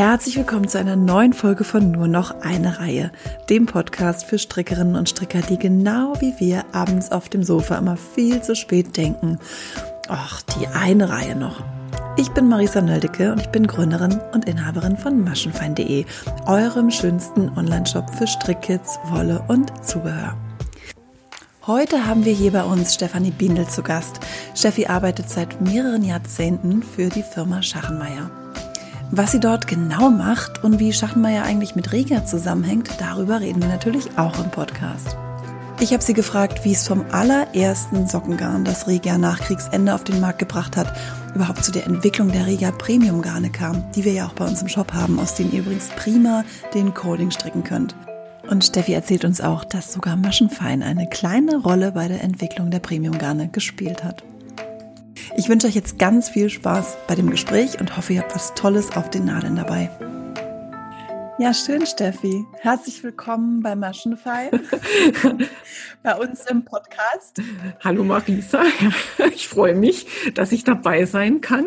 Herzlich willkommen zu einer neuen Folge von Nur noch eine Reihe, dem Podcast für Strickerinnen und Stricker, die genau wie wir abends auf dem Sofa immer viel zu spät denken. Ach, die eine Reihe noch. Ich bin Marisa Nöldecke und ich bin Gründerin und Inhaberin von maschenfein.de, eurem schönsten Online-Shop für Strickkits, Wolle und Zubehör. Heute haben wir hier bei uns Stefanie Bindel zu Gast. Steffi arbeitet seit mehreren Jahrzehnten für die Firma Schachenmeier. Was sie dort genau macht und wie Schachenmeier eigentlich mit Regia zusammenhängt, darüber reden wir natürlich auch im Podcast. Ich habe sie gefragt, wie es vom allerersten Sockengarn, das Regia nach Kriegsende auf den Markt gebracht hat, überhaupt zu der Entwicklung der Regia Premium Garne kam, die wir ja auch bei uns im Shop haben, aus denen ihr übrigens prima den Coding stricken könnt. Und Steffi erzählt uns auch, dass sogar Maschenfein eine kleine Rolle bei der Entwicklung der Premium Garne gespielt hat. Ich wünsche euch jetzt ganz viel Spaß bei dem Gespräch und hoffe, ihr habt was Tolles auf den Nadeln dabei. Ja, schön, Steffi. Herzlich willkommen bei Maschenfein, bei uns im Podcast. Hallo Marisa, ich freue mich, dass ich dabei sein kann.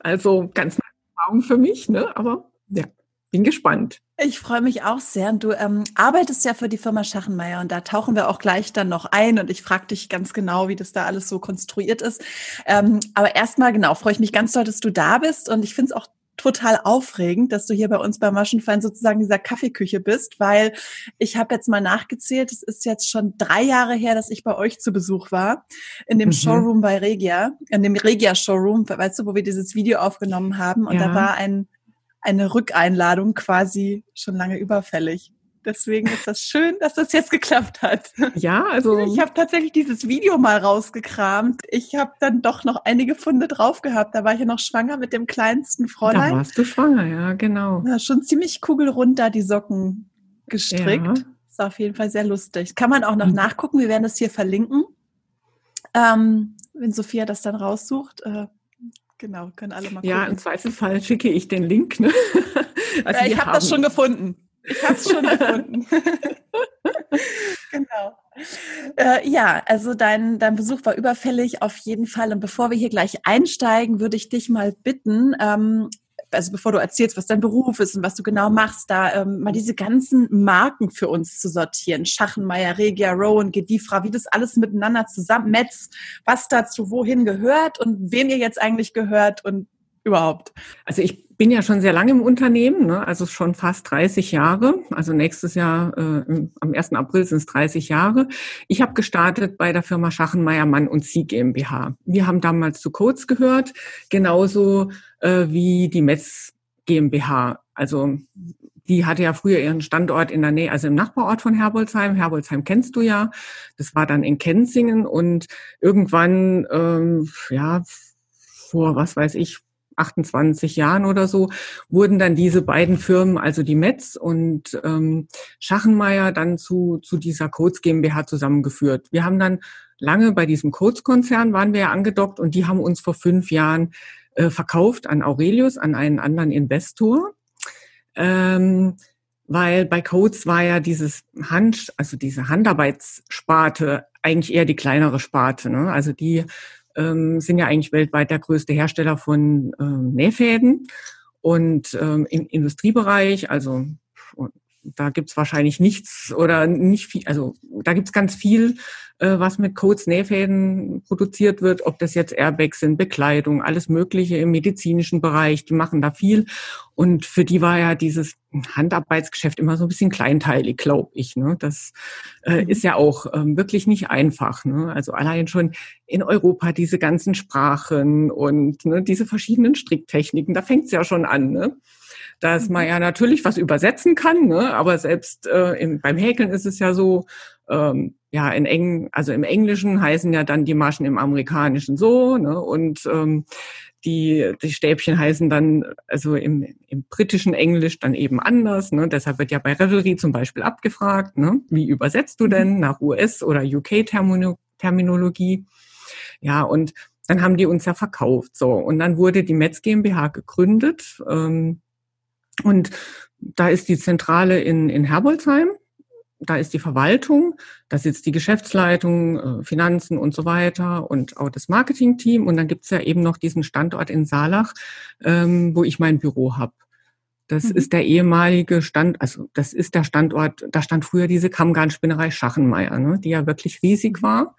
Also ganz neue Erfahrung für mich, ne? aber ja, bin gespannt. Ich freue mich auch sehr. Und du ähm, arbeitest ja für die Firma Schachenmeier und da tauchen wir auch gleich dann noch ein und ich frage dich ganz genau, wie das da alles so konstruiert ist. Ähm, aber erstmal, genau, freue ich mich ganz doll, dass du da bist und ich finde es auch total aufregend, dass du hier bei uns bei Maschenfein sozusagen dieser Kaffeeküche bist, weil ich habe jetzt mal nachgezählt, es ist jetzt schon drei Jahre her, dass ich bei euch zu Besuch war, in dem mhm. Showroom bei Regia, in dem Regia Showroom, weißt du, wo wir dieses Video aufgenommen haben und ja. da war ein eine Rückeinladung quasi schon lange überfällig. Deswegen ist das schön, dass das jetzt geklappt hat. Ja, also ich habe tatsächlich dieses Video mal rausgekramt. Ich habe dann doch noch einige Funde drauf gehabt. Da war ich ja noch schwanger mit dem kleinsten Fräulein. Da warst du schwanger, ja, genau. Ja, schon ziemlich kugelrund da die Socken gestrickt. Ja. Ist auf jeden Fall sehr lustig. Kann man auch noch mhm. nachgucken. Wir werden das hier verlinken. Ähm, wenn Sophia das dann raussucht. Äh, Genau, können alle mal gucken. Ja, im Zweifelsfall schicke ich den Link. Ne? Also ja, ich habe das schon gefunden. Ich habe es schon gefunden. genau. Äh, ja, also dein, dein Besuch war überfällig auf jeden Fall. Und bevor wir hier gleich einsteigen, würde ich dich mal bitten, ähm, also bevor du erzählst, was dein Beruf ist und was du genau machst, da ähm, mal diese ganzen Marken für uns zu sortieren. Schachenmeier, Regia, Rowan, Gedifra, wie das alles miteinander zusammen, Metz, was dazu wohin gehört und wem ihr jetzt eigentlich gehört und überhaupt. Also ich bin ja schon sehr lange im Unternehmen, ne? also schon fast 30 Jahre. Also nächstes Jahr, äh, am 1. April sind es 30 Jahre. Ich habe gestartet bei der Firma Schachenmeier Mann und Sie GmbH. Wir haben damals zu Codes gehört, genauso äh, wie die Metz GmbH. Also die hatte ja früher ihren Standort in der Nähe, also im Nachbarort von Herbolzheim. Herbolzheim kennst du ja. Das war dann in Kenzingen und irgendwann, ähm, ja, vor, was weiß ich, 28 Jahren oder so, wurden dann diese beiden Firmen, also die Metz und ähm, Schachenmeier, dann zu, zu dieser Codes GmbH zusammengeführt. Wir haben dann lange bei diesem Codes-Konzern waren wir ja angedockt und die haben uns vor fünf Jahren äh, verkauft an Aurelius, an einen anderen Investor. Ähm, weil bei Codes war ja dieses Hand, also diese Handarbeitssparte eigentlich eher die kleinere Sparte. Ne? Also die ähm, sind ja eigentlich weltweit der größte Hersteller von ähm, Nähfäden. Und ähm, im Industriebereich, also da gibt's wahrscheinlich nichts oder nicht viel, also da gibt's ganz viel, äh, was mit Codes Nähfäden produziert wird, ob das jetzt Airbags sind, Bekleidung, alles Mögliche im medizinischen Bereich, die machen da viel. Und für die war ja dieses Handarbeitsgeschäft immer so ein bisschen kleinteilig, glaube ich. Ne? Das äh, mhm. ist ja auch ähm, wirklich nicht einfach. Ne? Also allein schon in Europa diese ganzen Sprachen und ne, diese verschiedenen Stricktechniken, da fängt's ja schon an. Ne? Dass man mhm. ja natürlich was übersetzen kann, ne? aber selbst äh, im, beim Häkeln ist es ja so, ähm, ja, in Eng, also im Englischen heißen ja dann die Maschen im Amerikanischen so, ne? Und ähm, die, die Stäbchen heißen dann, also im, im britischen Englisch dann eben anders. Ne? Deshalb wird ja bei Revelry zum Beispiel abgefragt, ne? wie übersetzt du denn mhm. nach US- oder UK-Terminologie? Ja, und dann haben die uns ja verkauft. So, und dann wurde die Metz GmbH gegründet. Ähm, und da ist die Zentrale in, in Herbolzheim. Da ist die Verwaltung, da sitzt die Geschäftsleitung, äh, Finanzen und so weiter und auch das Marketingteam. Und dann gibt's ja eben noch diesen Standort in Saalach, ähm, wo ich mein Büro habe. Das mhm. ist der ehemalige Stand, also das ist der Standort, da stand früher diese Kammgarnspinnerei Schachenmeier, ne, die ja wirklich riesig war.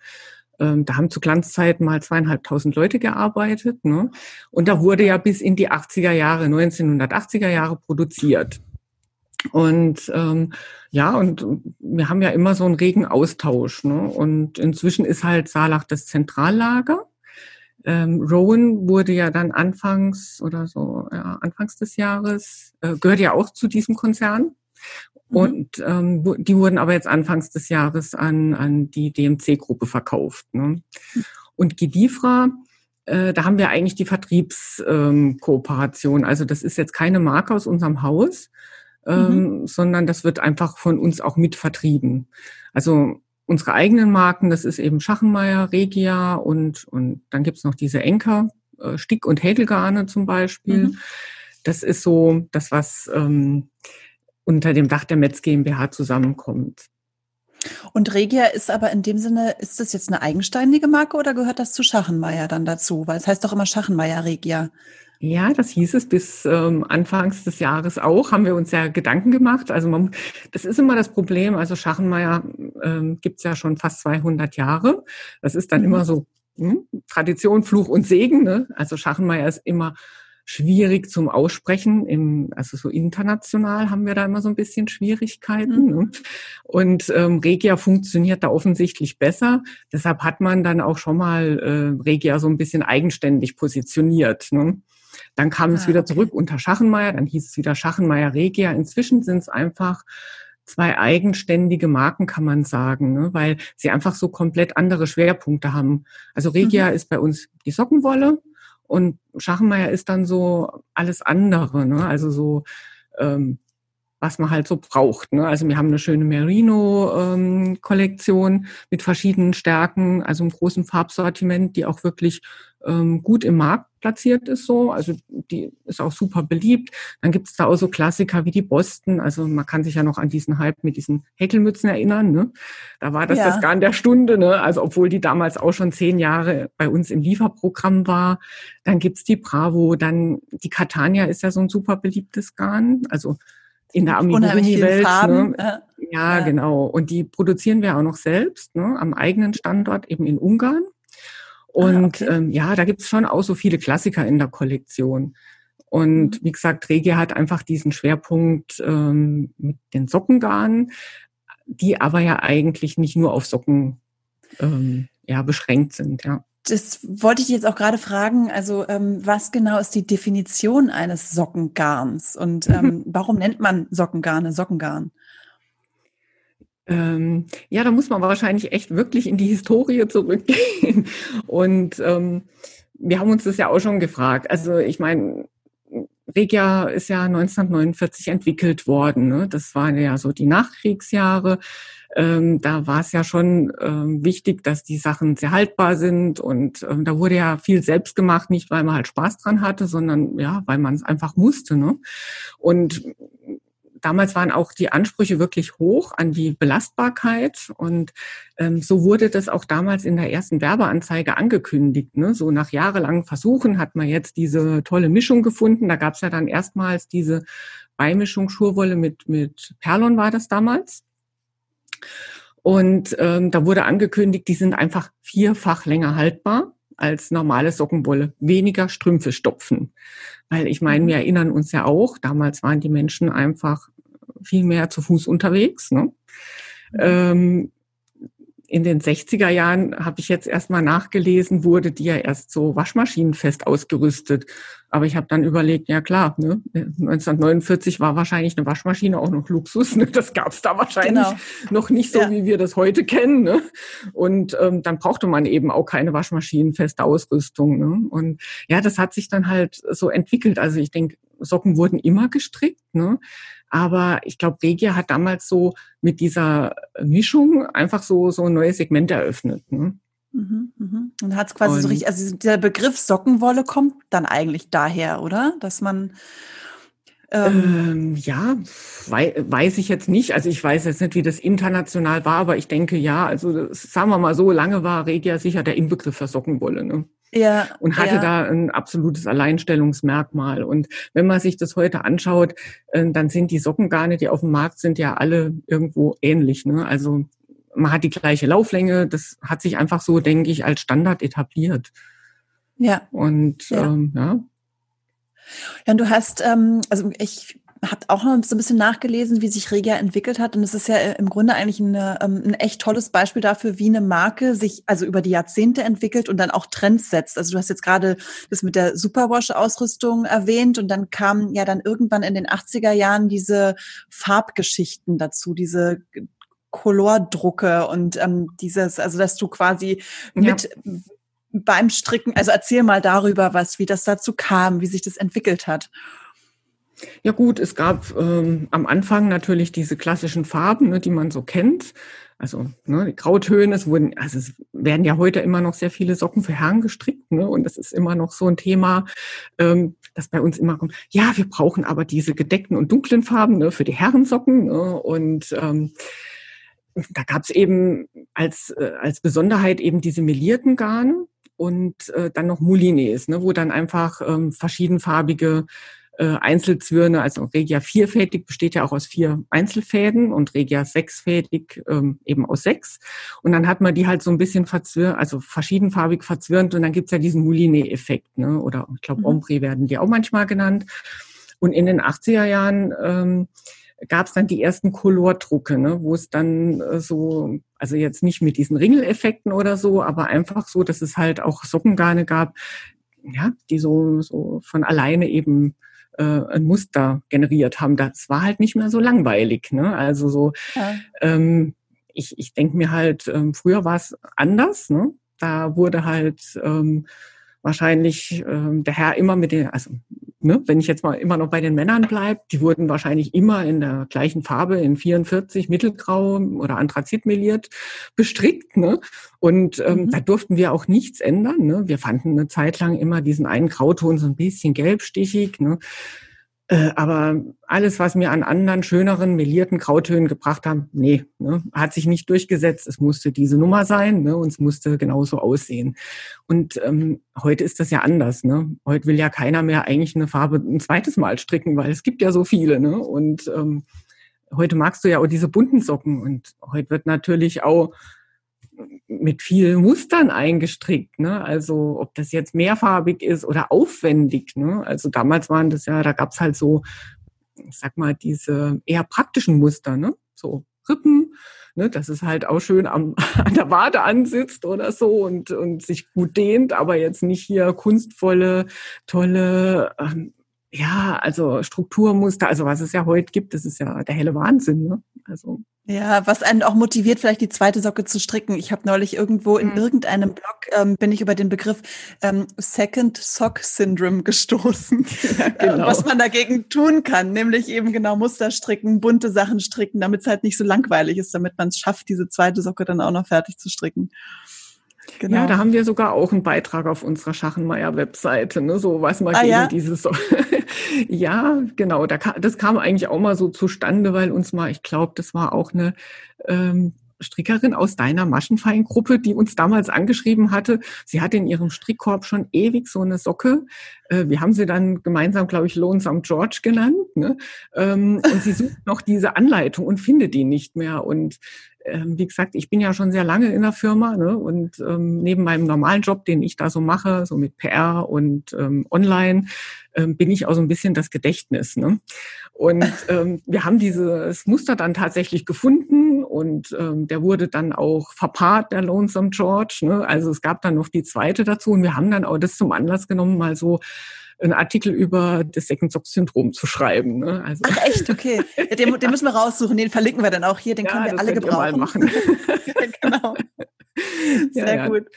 Ähm, da haben zu Glanzzeiten mal zweieinhalbtausend Leute gearbeitet. Ne? Und da wurde ja bis in die 80er Jahre, 1980er Jahre produziert. Und ähm, ja, und wir haben ja immer so einen regen Austausch. Ne? Und inzwischen ist halt Saalach das Zentrallager. Ähm, Rowan wurde ja dann anfangs oder so, ja, anfangs des Jahres, äh, gehört ja auch zu diesem Konzern. Mhm. Und ähm, die wurden aber jetzt anfangs des Jahres an, an die DMC-Gruppe verkauft. Ne? Mhm. Und Gidifra, äh, da haben wir eigentlich die Vertriebskooperation. Ähm, also das ist jetzt keine Marke aus unserem Haus, ähm, mhm. sondern das wird einfach von uns auch mit vertrieben. Also unsere eigenen Marken, das ist eben Schachenmeier, Regia und, und dann gibt's noch diese Enker, äh, Stick- und Häkelgarne zum Beispiel. Mhm. Das ist so das, was ähm, unter dem Dach der Metz GmbH zusammenkommt. Und Regia ist aber in dem Sinne, ist das jetzt eine eigenständige Marke oder gehört das zu Schachenmeier dann dazu? Weil es heißt doch immer Schachenmeier Regia. Ja, das hieß es bis ähm, Anfangs des Jahres auch, haben wir uns ja Gedanken gemacht. Also man, das ist immer das Problem. Also Schachenmeier ähm, gibt ja schon fast 200 Jahre. Das ist dann mhm. immer so hm, Tradition, Fluch und Segen. Ne? Also Schachenmeier ist immer schwierig zum Aussprechen. Im, also so international haben wir da immer so ein bisschen Schwierigkeiten. Mhm. Ne? Und ähm, Regia funktioniert da offensichtlich besser. Deshalb hat man dann auch schon mal äh, Regia so ein bisschen eigenständig positioniert. Ne? Dann kam ah, es wieder okay. zurück unter Schachenmeier, dann hieß es wieder Schachenmeier Regia. Inzwischen sind es einfach zwei eigenständige Marken, kann man sagen, ne? weil sie einfach so komplett andere Schwerpunkte haben. Also Regia mhm. ist bei uns die Sockenwolle und Schachenmeier ist dann so alles andere, ne? also so ähm, was man halt so braucht. Ne? Also wir haben eine schöne Merino-Kollektion ähm, mit verschiedenen Stärken, also einem großen Farbsortiment, die auch wirklich ähm, gut im Markt platziert ist so. Also die ist auch super beliebt. Dann gibt es da auch so Klassiker wie die Boston. Also man kann sich ja noch an diesen Hype mit diesen Häkelmützen erinnern. Ne? Da war das ja. das Garn der Stunde. Ne? Also obwohl die damals auch schon zehn Jahre bei uns im Lieferprogramm war. Dann gibt's die Bravo. Dann die Catania ist ja so ein super beliebtes Garn. Also in der Amigurumi-Welt. Ne? Ja, ja, genau. Und die produzieren wir auch noch selbst, ne? am eigenen Standort, eben in Ungarn. Ah, Und ah, okay. ähm, ja, da gibt's schon auch so viele Klassiker in der Kollektion. Und mhm. wie gesagt, Regia hat einfach diesen Schwerpunkt ähm, mit den Sockengarnen, die aber ja eigentlich nicht nur auf Socken ähm, ja, beschränkt sind, ja. Das wollte ich jetzt auch gerade fragen. Also, ähm, was genau ist die Definition eines Sockengarns und ähm, warum nennt man Sockengarne Sockengarn? Ähm, ja, da muss man wahrscheinlich echt wirklich in die Historie zurückgehen. Und ähm, wir haben uns das ja auch schon gefragt. Also ich meine, Regia ist ja 1949 entwickelt worden. Ne? Das waren ja so die Nachkriegsjahre ähm, da war es ja schon ähm, wichtig, dass die Sachen sehr haltbar sind und ähm, da wurde ja viel selbst gemacht, nicht weil man halt Spaß dran hatte, sondern ja, weil man es einfach musste. Ne? Und damals waren auch die Ansprüche wirklich hoch an die Belastbarkeit und ähm, so wurde das auch damals in der ersten Werbeanzeige angekündigt. Ne? So nach jahrelangen Versuchen hat man jetzt diese tolle Mischung gefunden. Da gab es ja dann erstmals diese Beimischung Schurwolle mit, mit Perlon war das damals. Und ähm, da wurde angekündigt, die sind einfach vierfach länger haltbar als normale Sockenwolle. Weniger Strümpfe stopfen. Weil ich meine, wir erinnern uns ja auch, damals waren die Menschen einfach viel mehr zu Fuß unterwegs. Ne? Mhm. Ähm, in den 60er Jahren habe ich jetzt erstmal nachgelesen, wurde die ja erst so waschmaschinenfest ausgerüstet. Aber ich habe dann überlegt, ja klar, ne, 1949 war wahrscheinlich eine Waschmaschine auch noch Luxus. Ne? Das gab es da wahrscheinlich genau. noch nicht so, ja. wie wir das heute kennen. Ne? Und ähm, dann brauchte man eben auch keine waschmaschinenfeste Ausrüstung. Ne? Und ja, das hat sich dann halt so entwickelt. Also ich denke, Socken wurden immer gestrickt. Ne? Aber ich glaube, Regia hat damals so mit dieser Mischung einfach so, so ein neues Segment eröffnet. Ne? Mhm, mhm. Und hat es quasi Und, so richtig, also der Begriff Sockenwolle kommt dann eigentlich daher, oder? Dass man ähm, ähm, ja, wei weiß ich jetzt nicht. Also ich weiß jetzt nicht, wie das international war, aber ich denke ja, also das, sagen wir mal so, lange war Regia sicher der Inbegriff für Sockenwolle. Ne? Ja, und hatte ja. da ein absolutes Alleinstellungsmerkmal. Und wenn man sich das heute anschaut, äh, dann sind die Sockengarne, die auf dem Markt sind, ja alle irgendwo ähnlich. Ne? Also man hat die gleiche Lauflänge. Das hat sich einfach so, denke ich, als Standard etabliert. Ja. Und ja. Ähm, ja. Ja, und du hast, ähm, also ich habe auch noch so ein bisschen nachgelesen, wie sich Regia entwickelt hat. Und es ist ja äh, im Grunde eigentlich eine, ähm, ein echt tolles Beispiel dafür, wie eine Marke sich also über die Jahrzehnte entwickelt und dann auch Trends setzt. Also du hast jetzt gerade das mit der Superwash-Ausrüstung erwähnt und dann kamen ja dann irgendwann in den 80er Jahren diese Farbgeschichten dazu, diese Colordrucke und ähm, dieses, also dass du quasi mit ja. beim Stricken, also erzähl mal darüber was, wie das dazu kam, wie sich das entwickelt hat. Ja gut, es gab ähm, am Anfang natürlich diese klassischen Farben, ne, die man so kennt. Also ne, die Grautöne, es wurden, also es werden ja heute immer noch sehr viele Socken für Herren gestrickt, ne? Und das ist immer noch so ein Thema, ähm, das bei uns immer kommt. Ja, wir brauchen aber diese gedeckten und dunklen Farben ne, für die Herrensocken. Ne? Und ähm, da gab es eben als, äh, als Besonderheit eben diese melierten Garne und äh, dann noch Moulines, ne, wo dann einfach ähm, verschiedenfarbige äh, Einzelzwirne, also Regia vierfädig besteht ja auch aus vier Einzelfäden und Regia sechsfädig ähm, eben aus sechs. Und dann hat man die halt so ein bisschen verzwirnt, also verschiedenfarbig verzwirnt und dann gibt's ja diesen Moulinet-Effekt, ne? oder ich glaube mhm. Ombre werden die auch manchmal genannt. Und in den 80er Jahren ähm, gab es dann die ersten Colordrucke, ne, wo es dann äh, so, also jetzt nicht mit diesen Ringeleffekten oder so, aber einfach so, dass es halt auch Sockengarne gab, ja, die so, so von alleine eben äh, ein Muster generiert haben. Das war halt nicht mehr so langweilig. Ne? Also so, ja. ähm, ich, ich denke mir halt, ähm, früher war es anders. Ne? Da wurde halt ähm, wahrscheinlich ähm, der Herr immer mit den, also ne, wenn ich jetzt mal immer noch bei den Männern bleibe, die wurden wahrscheinlich immer in der gleichen Farbe, in 44, mittelgrau oder anthrazitmeliert bestrickt. Ne? Und ähm, mhm. da durften wir auch nichts ändern. Ne? Wir fanden eine Zeit lang immer diesen einen Grauton so ein bisschen gelbstichig. Ne? Äh, aber alles, was mir an anderen schöneren, melierten Grautönen gebracht haben, nee, ne, hat sich nicht durchgesetzt. Es musste diese Nummer sein ne, und es musste genauso aussehen. Und ähm, heute ist das ja anders. Ne? Heute will ja keiner mehr eigentlich eine Farbe ein zweites Mal stricken, weil es gibt ja so viele. Ne? Und ähm, heute magst du ja auch diese bunten Socken. Und heute wird natürlich auch mit vielen Mustern eingestrickt. Ne? Also ob das jetzt mehrfarbig ist oder aufwendig. Ne? Also damals waren das ja, da gab's halt so, ich sag mal, diese eher praktischen Muster, ne? so Rippen, ne? dass es halt auch schön am, an der Wade ansitzt oder so und, und sich gut dehnt, aber jetzt nicht hier kunstvolle, tolle, ähm, ja, also Strukturmuster, also was es ja heute gibt, das ist ja der helle Wahnsinn. Ne? Also ja, was einen auch motiviert, vielleicht die zweite Socke zu stricken. Ich habe neulich irgendwo in mhm. irgendeinem Blog ähm, bin ich über den Begriff ähm, Second Sock Syndrome gestoßen, ja, genau. was man dagegen tun kann, nämlich eben genau Muster stricken, bunte Sachen stricken, damit es halt nicht so langweilig ist, damit man es schafft, diese zweite Socke dann auch noch fertig zu stricken. Genau. Ja, da haben wir sogar auch einen Beitrag auf unserer Schachenmeier-Webseite, ne? so was man ah, gegen ja? dieses. ja, genau. Da das kam eigentlich auch mal so zustande, weil uns mal, ich glaube, das war auch eine ähm, Strickerin aus deiner Maschenfeingruppe, die uns damals angeschrieben hatte. Sie hatte in ihrem Strickkorb schon ewig so eine Socke. Äh, wir haben sie dann gemeinsam, glaube ich, Lonesome George genannt. Ne? Ähm, und sie sucht noch diese Anleitung und findet die nicht mehr. Und ähm, wie gesagt, ich bin ja schon sehr lange in der Firma ne? und ähm, neben meinem normalen Job, den ich da so mache, so mit PR und ähm, online, ähm, bin ich auch so ein bisschen das Gedächtnis. Ne? Und ähm, wir haben dieses Muster dann tatsächlich gefunden und ähm, der wurde dann auch verpaart, der Lonesome George. Ne? Also es gab dann noch die zweite dazu und wir haben dann auch das zum Anlass genommen, mal so einen Artikel über das Second-Sock-Syndrom zu schreiben. Ne? Also. Ach echt, okay. Ja, den, den, müssen wir raussuchen, den verlinken wir dann auch hier, den ja, können wir alle gebrauchen. Mal machen. genau. Sehr ja, gut.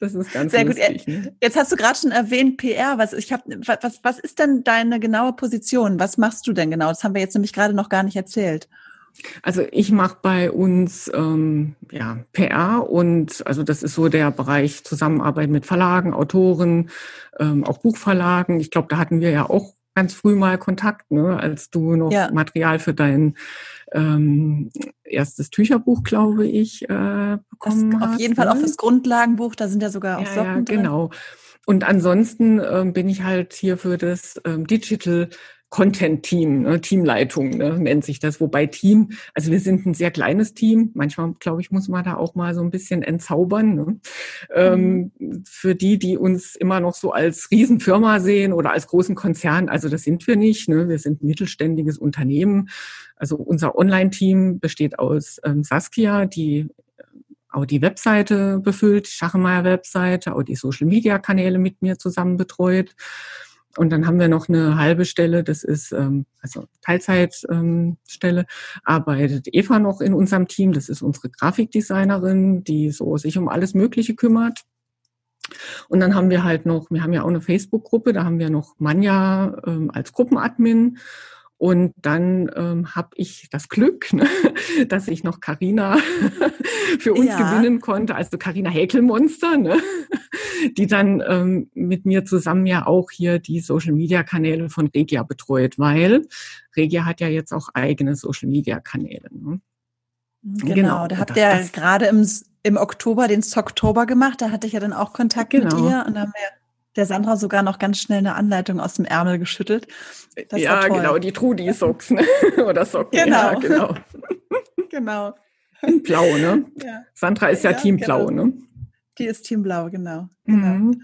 Das ist ganz Sehr lustig, gut. Ne? Jetzt hast du gerade schon erwähnt PR. Was, ich hab, was, was ist denn deine genaue Position? Was machst du denn genau? Das haben wir jetzt nämlich gerade noch gar nicht erzählt. Also ich mache bei uns ähm, ja, PR und also das ist so der Bereich Zusammenarbeit mit Verlagen, Autoren, ähm, auch Buchverlagen. Ich glaube, da hatten wir ja auch ganz früh mal Kontakt, ne, als du noch ja. Material für dein ähm, erstes Tücherbuch, glaube ich, äh, bekommen das, hast. Auf jeden ne? Fall auch fürs Grundlagenbuch, da sind ja sogar auch ja, Socken ja, genau. Drin. Und ansonsten ähm, bin ich halt hier für das ähm, Digital Content-Team, ne, Teamleitung ne, nennt sich das. Wobei Team, also wir sind ein sehr kleines Team. Manchmal, glaube ich, muss man da auch mal so ein bisschen entzaubern. Ne? Ähm, mhm. für die, die uns immer noch so als Riesenfirma sehen oder als großen Konzern, also das sind wir nicht. Ne? Wir sind ein mittelständiges Unternehmen. Also unser Online-Team besteht aus ähm, Saskia, die äh, auch die Webseite befüllt, die Schachemeier-Webseite, auch die Social-Media-Kanäle mit mir zusammen betreut. Und dann haben wir noch eine halbe Stelle, das ist ähm, also Teilzeitstelle, ähm, arbeitet Eva noch in unserem Team. Das ist unsere Grafikdesignerin, die so sich um alles Mögliche kümmert. Und dann haben wir halt noch, wir haben ja auch eine Facebook-Gruppe, da haben wir noch Manja ähm, als Gruppenadmin und dann ähm, habe ich das Glück, ne, dass ich noch Karina für uns ja. gewinnen konnte, also Karina Häkelmonster, ne, die dann ähm, mit mir zusammen ja auch hier die Social-Media-Kanäle von Regia betreut, weil Regia hat ja jetzt auch eigene Social-Media-Kanäle. Ne. Genau, genau, da habt ihr gerade im, im Oktober den Socktober gemacht, da hatte ich ja dann auch Kontakt genau. mit ihr und haben wir der Sandra sogar noch ganz schnell eine Anleitung aus dem Ärmel geschüttelt. Das ja, genau, die Trudi-Socks, ne? Oder Socken. Genau. Ja, genau. genau. In Blau, ne? Ja. Sandra ist ja, ja Team Blau, genau. ne? Die ist Team Blau, genau. genau. Mhm.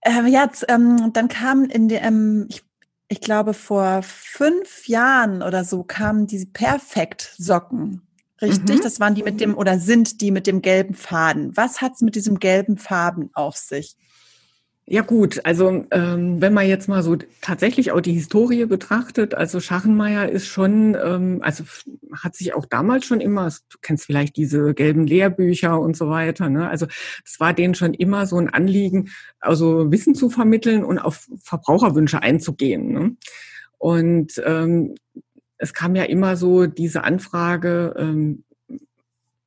Äh, jetzt, ähm, dann kam in dem, ähm, ich, ich glaube, vor fünf Jahren oder so kamen diese Perfekt-Socken. Richtig? Mhm. Das waren die mit dem, oder sind die mit dem gelben Faden. Was hat es mit diesem gelben Faden auf sich? Ja gut, also ähm, wenn man jetzt mal so tatsächlich auch die Historie betrachtet, also Schachenmeier ist schon, ähm, also hat sich auch damals schon immer, du kennst vielleicht diese gelben Lehrbücher und so weiter, ne? also es war denen schon immer so ein Anliegen, also Wissen zu vermitteln und auf Verbraucherwünsche einzugehen. Ne? Und ähm, es kam ja immer so diese Anfrage, ähm,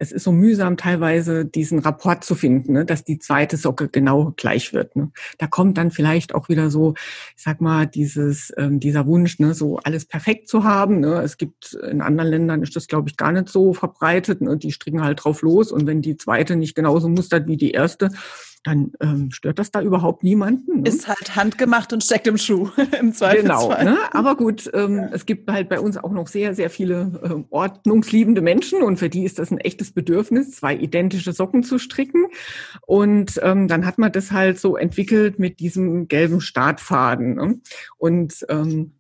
es ist so mühsam teilweise diesen Rapport zu finden, ne, dass die zweite Socke genau gleich wird. Ne. Da kommt dann vielleicht auch wieder so, ich sag mal, dieses, ähm, dieser Wunsch, ne, so alles perfekt zu haben. Ne. Es gibt in anderen Ländern ist das, glaube ich, gar nicht so verbreitet. Ne. Die stricken halt drauf los und wenn die zweite nicht genauso mustert wie die erste, dann ähm, stört das da überhaupt niemanden. Ne? Ist halt handgemacht und steckt im Schuh im Zweifelsfall. Genau, ne? aber gut, ähm, ja. es gibt halt bei uns auch noch sehr, sehr viele äh, ordnungsliebende Menschen und für die ist das ein echtes Bedürfnis, zwei identische Socken zu stricken. Und ähm, dann hat man das halt so entwickelt mit diesem gelben Startfaden. Ne? Und ähm,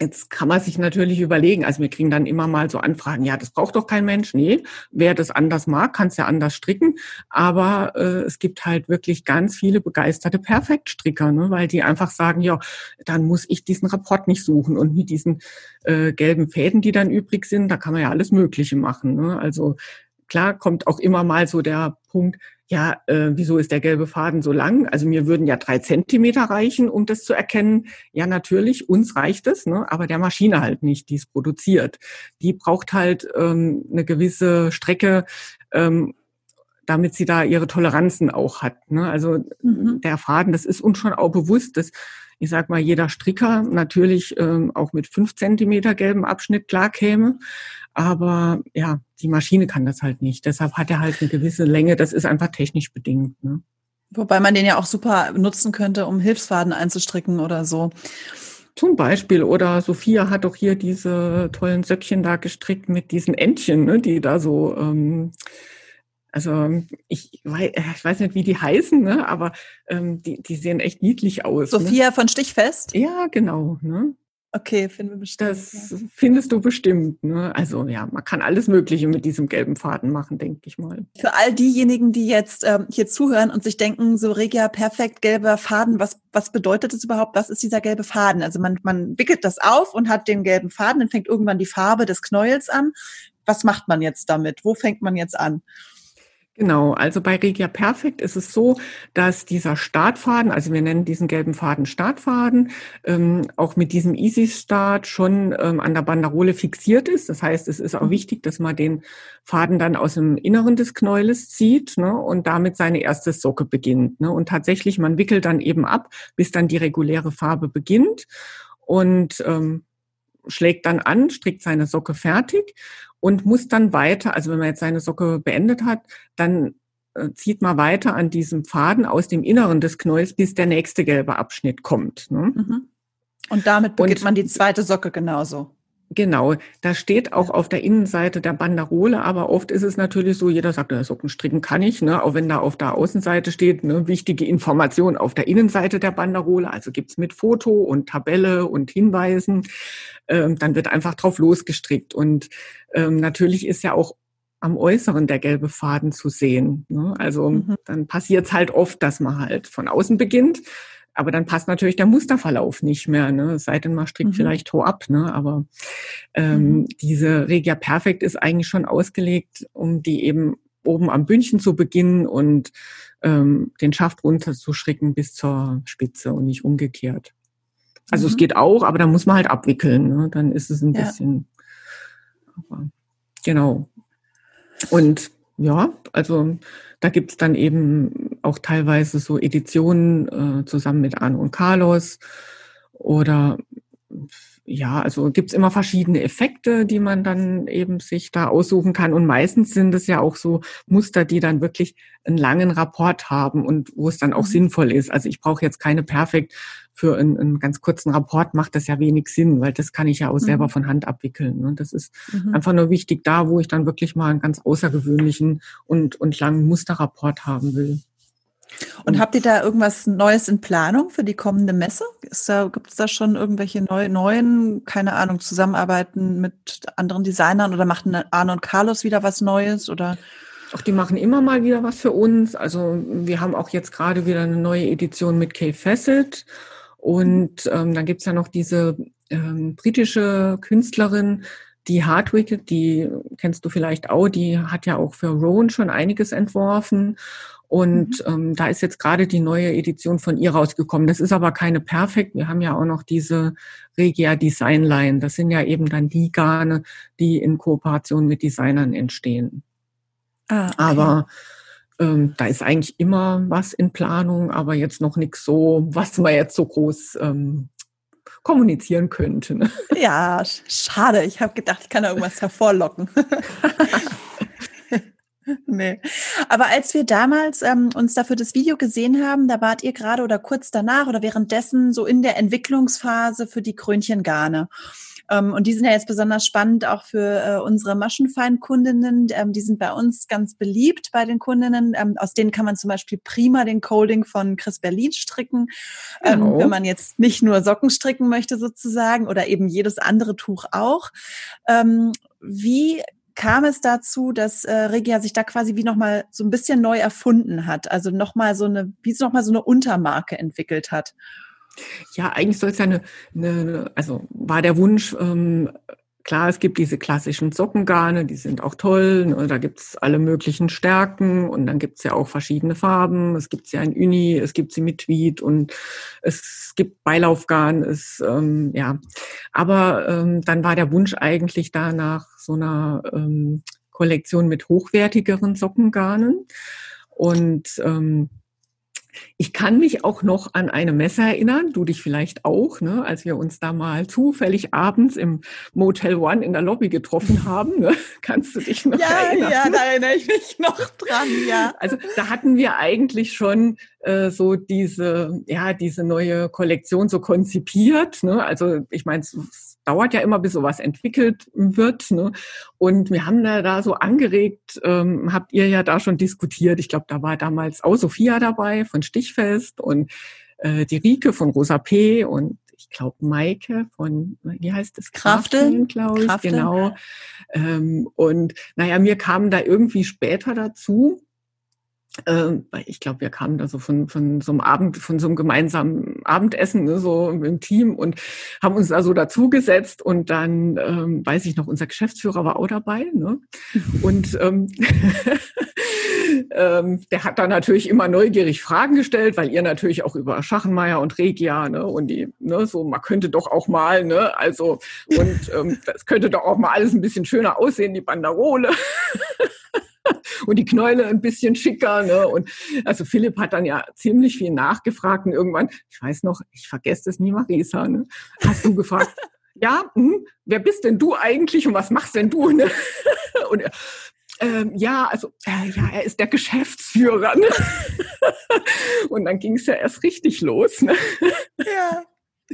Jetzt kann man sich natürlich überlegen, also wir kriegen dann immer mal so Anfragen, ja, das braucht doch kein Mensch. Nee, wer das anders mag, kann es ja anders stricken. Aber äh, es gibt halt wirklich ganz viele begeisterte Perfektstricker, ne, weil die einfach sagen, ja, dann muss ich diesen Rapport nicht suchen und mit diesen äh, gelben Fäden, die dann übrig sind, da kann man ja alles Mögliche machen. Ne? Also klar kommt auch immer mal so der Punkt, ja, äh, wieso ist der gelbe Faden so lang? Also mir würden ja drei Zentimeter reichen, um das zu erkennen. Ja, natürlich, uns reicht es, ne? aber der Maschine halt nicht, die es produziert. Die braucht halt ähm, eine gewisse Strecke, ähm, damit sie da ihre Toleranzen auch hat. Ne? Also mhm. der Faden, das ist uns schon auch bewusst, dass ich sag mal, jeder Stricker natürlich ähm, auch mit fünf Zentimeter gelben Abschnitt klar käme. Aber ja, die Maschine kann das halt nicht. Deshalb hat er halt eine gewisse Länge. Das ist einfach technisch bedingt. Ne? Wobei man den ja auch super nutzen könnte, um Hilfsfaden einzustricken oder so. Zum Beispiel. Oder Sophia hat doch hier diese tollen Söckchen da gestrickt mit diesen Entchen, ne, die da so, ähm, also ich weiß, ich weiß nicht, wie die heißen, ne, aber ähm, die, die sehen echt niedlich aus. Ne? Sophia ne? von Stichfest? Ja, genau. Ne? Okay, finden wir bestimmt. Das ja. findest du bestimmt. Ne? Also ja, man kann alles Mögliche mit diesem gelben Faden machen, denke ich mal. Für all diejenigen, die jetzt ähm, hier zuhören und sich denken, so Regia, perfekt gelber Faden, was, was bedeutet das überhaupt? Was ist dieser gelbe Faden? Also man, man wickelt das auf und hat den gelben Faden, dann fängt irgendwann die Farbe des Knäuels an. Was macht man jetzt damit? Wo fängt man jetzt an? Genau, also bei Regia Perfekt ist es so, dass dieser Startfaden, also wir nennen diesen gelben Faden Startfaden, ähm, auch mit diesem Easy Start schon ähm, an der Banderole fixiert ist. Das heißt, es ist auch mhm. wichtig, dass man den Faden dann aus dem Inneren des Knäules zieht ne, und damit seine erste Socke beginnt. Ne. Und tatsächlich, man wickelt dann eben ab, bis dann die reguläre Farbe beginnt. Und ähm, schlägt dann an, strickt seine Socke fertig und muss dann weiter, also wenn man jetzt seine Socke beendet hat, dann äh, zieht man weiter an diesem Faden aus dem Inneren des Knäuels, bis der nächste gelbe Abschnitt kommt. Ne? Mhm. Und damit beginnt Und, man die zweite Socke genauso. Genau, da steht auch auf der Innenseite der Banderole, aber oft ist es natürlich so, jeder sagt, Socken stricken kann ich, ne? auch wenn da auf der Außenseite steht, ne, wichtige Information auf der Innenseite der Banderole, also gibt's mit Foto und Tabelle und Hinweisen, ähm, dann wird einfach drauf losgestrickt. Und ähm, natürlich ist ja auch am Äußeren der gelbe Faden zu sehen. Ne? Also mhm. dann passiert es halt oft, dass man halt von außen beginnt aber dann passt natürlich der Musterverlauf nicht mehr, ne? Es sei denn, man strickt mhm. vielleicht ho ab, ne? Aber ähm, mhm. diese Regia Perfekt ist eigentlich schon ausgelegt, um die eben oben am Bündchen zu beginnen und ähm, den Schaft runterzuschricken bis zur Spitze und nicht umgekehrt. Also mhm. es geht auch, aber da muss man halt abwickeln. Ne? Dann ist es ein ja. bisschen. Aber, genau. Und ja, also da gibt's dann eben auch teilweise so Editionen äh, zusammen mit Arno und Carlos oder ja, also gibt's immer verschiedene Effekte, die man dann eben sich da aussuchen kann. Und meistens sind es ja auch so Muster, die dann wirklich einen langen Rapport haben und wo es dann auch mhm. sinnvoll ist. Also ich brauche jetzt keine perfekt für einen, einen, ganz kurzen Rapport macht das ja wenig Sinn, weil das kann ich ja auch mhm. selber von Hand abwickeln. Und das ist mhm. einfach nur wichtig da, wo ich dann wirklich mal einen ganz außergewöhnlichen und, und langen Musterrapport haben will. Und habt ihr da irgendwas Neues in Planung für die kommende Messe? Ist da, gibt es da schon irgendwelche neu, neuen, keine Ahnung, Zusammenarbeiten mit anderen Designern oder machen Arne und Carlos wieder was Neues oder? Auch die machen immer mal wieder was für uns. Also wir haben auch jetzt gerade wieder eine neue Edition mit Kay Facet. Und ähm, dann gibt's ja noch diese ähm, britische Künstlerin, die Hardwick, die kennst du vielleicht auch, die hat ja auch für Rowan schon einiges entworfen. Und mhm. ähm, da ist jetzt gerade die neue Edition von ihr rausgekommen. Das ist aber keine perfekt. Wir haben ja auch noch diese Regia Design Line. Das sind ja eben dann die Garne, die in Kooperation mit Designern entstehen. Ah, okay. Aber ähm, da ist eigentlich immer was in Planung, aber jetzt noch nichts so, was man jetzt so groß ähm, kommunizieren könnte. Ne? Ja, schade. Ich habe gedacht, ich kann da irgendwas hervorlocken. nee. Aber als wir damals ähm, uns dafür das Video gesehen haben, da wart ihr gerade oder kurz danach oder währenddessen so in der Entwicklungsphase für die Krönchengarne. Ähm, und die sind ja jetzt besonders spannend auch für äh, unsere Maschenfeinkundinnen. Ähm, die sind bei uns ganz beliebt bei den Kundinnen. Ähm, aus denen kann man zum Beispiel prima den Coding von Chris Berlin stricken, ähm, genau. wenn man jetzt nicht nur Socken stricken möchte sozusagen oder eben jedes andere Tuch auch. Ähm, wie kam es dazu, dass äh, Regia sich da quasi wie nochmal so ein bisschen neu erfunden hat, also nochmal so eine, wie es nochmal so eine Untermarke entwickelt hat? Ja, eigentlich soll es ja eine, eine, also war der Wunsch, ähm, klar, es gibt diese klassischen Sockengarne, die sind auch toll, ne, da gibt's alle möglichen Stärken und dann gibt's ja auch verschiedene Farben, es gibt ja in Uni, es gibt sie mit Tweed und es gibt Beilaufgarn, es, ähm, ja, aber ähm, dann war der Wunsch eigentlich da nach so einer ähm, Kollektion mit hochwertigeren Sockengarnen und ähm, ich kann mich auch noch an eine Messe erinnern, du dich vielleicht auch, ne, als wir uns da mal zufällig abends im Motel One in der Lobby getroffen haben. Ne? Kannst du dich noch ja, erinnern? Ja, da erinnere ich mich noch dran, ja. Also da hatten wir eigentlich schon äh, so diese, ja, diese neue Kollektion so konzipiert. Ne? Also ich meine, es dauert ja immer, bis sowas entwickelt wird. Ne? Und wir haben da, da so angeregt, ähm, habt ihr ja da schon diskutiert. Ich glaube, da war damals auch Sophia dabei von Stichfest und äh, die Rike von Rosa P. und ich glaube Maike von, wie heißt das? Krafteln, glaube ich, Krafteln. genau. Ähm, und naja, mir kamen da irgendwie später dazu, ähm, ich glaube, wir kamen da so von, von so einem Abend, von so einem gemeinsamen Abendessen, ne, so im Team und haben uns da so dazugesetzt und dann, ähm, weiß ich noch, unser Geschäftsführer war auch dabei, ne? Und ähm, ähm, der hat da natürlich immer neugierig Fragen gestellt, weil ihr natürlich auch über Schachenmeier und Regia, ne, und die, ne, so, man könnte doch auch mal, ne, also, und ähm, das könnte doch auch mal alles ein bisschen schöner aussehen, die Banderole. und die Knäule ein bisschen schicker. Ne? Und also Philipp hat dann ja ziemlich viel nachgefragt und irgendwann, ich weiß noch, ich vergesse das nie, Marisa, ne? hast du gefragt, ja, hm, wer bist denn du eigentlich und was machst denn du? Ne? Und Ähm, ja, also äh, ja, er ist der Geschäftsführer. Ne? und dann ging es ja erst richtig los. Ne? Ja.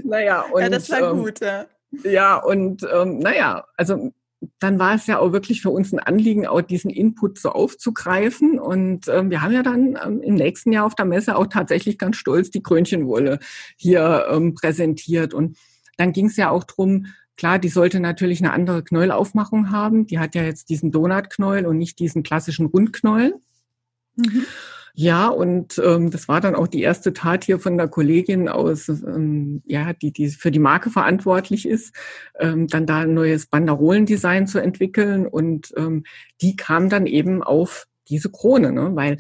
Naja, und, ja, das war ähm, gut, ja. Ja, und ähm, naja, also dann war es ja auch wirklich für uns ein Anliegen, auch diesen Input so aufzugreifen. Und ähm, wir haben ja dann ähm, im nächsten Jahr auf der Messe auch tatsächlich ganz stolz die Krönchenwolle hier ähm, präsentiert. Und dann ging es ja auch drum. klar, die sollte natürlich eine andere Knäuelaufmachung haben. Die hat ja jetzt diesen Donutknäuel und nicht diesen klassischen Rundknäuel. Mhm. Ja, und ähm, das war dann auch die erste Tat hier von der Kollegin aus, ähm, ja, die, die für die Marke verantwortlich ist, ähm, dann da ein neues Banderolendesign zu entwickeln. Und ähm, die kam dann eben auf diese Krone, ne? weil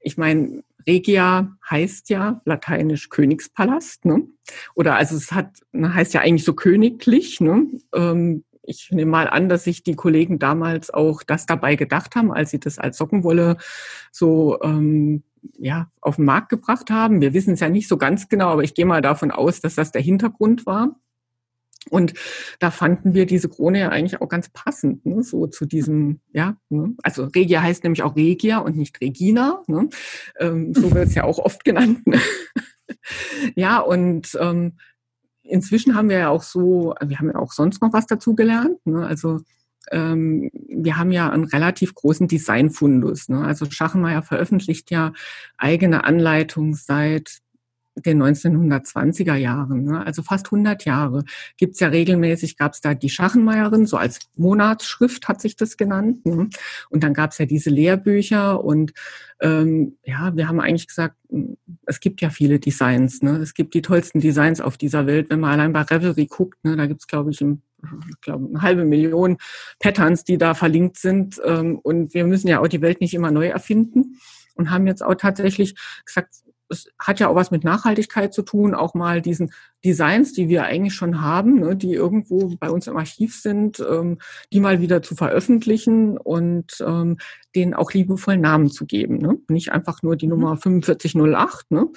ich meine, Regia heißt ja lateinisch Königspalast, ne? Oder also es hat ne, heißt ja eigentlich so königlich, ne? Ähm, ich nehme mal an, dass sich die Kollegen damals auch das dabei gedacht haben, als sie das als Sockenwolle so ähm, ja, auf den Markt gebracht haben. Wir wissen es ja nicht so ganz genau, aber ich gehe mal davon aus, dass das der Hintergrund war. Und da fanden wir diese Krone ja eigentlich auch ganz passend, ne? so zu diesem, ja, ne? also Regia heißt nämlich auch Regia und nicht Regina, ne? ähm, so wird es ja auch oft genannt. Ne? ja, und ähm, inzwischen haben wir ja auch so, wir haben ja auch sonst noch was dazu gelernt. Ne? Also ähm, wir haben ja einen relativ großen Designfundus. Ne? Also Schachenmeier veröffentlicht ja eigene Anleitungen seit den 1920er Jahren, ne? also fast 100 Jahre, gibt's ja regelmäßig, gab's da die Schachenmeierin, so als Monatsschrift hat sich das genannt. Ne? Und dann gab's ja diese Lehrbücher und ähm, ja, wir haben eigentlich gesagt, es gibt ja viele Designs. Ne? Es gibt die tollsten Designs auf dieser Welt. Wenn man allein bei Revelry guckt, ne, da gibt's glaube ich, ein ich glaube, eine halbe Million Patterns, die da verlinkt sind. Ähm, und wir müssen ja auch die Welt nicht immer neu erfinden und haben jetzt auch tatsächlich gesagt, es hat ja auch was mit Nachhaltigkeit zu tun, auch mal diesen Designs, die wir eigentlich schon haben, ne, die irgendwo bei uns im Archiv sind, ähm, die mal wieder zu veröffentlichen und ähm, denen auch liebevoll Namen zu geben. Ne? Nicht einfach nur die mhm. Nummer 4508, ne?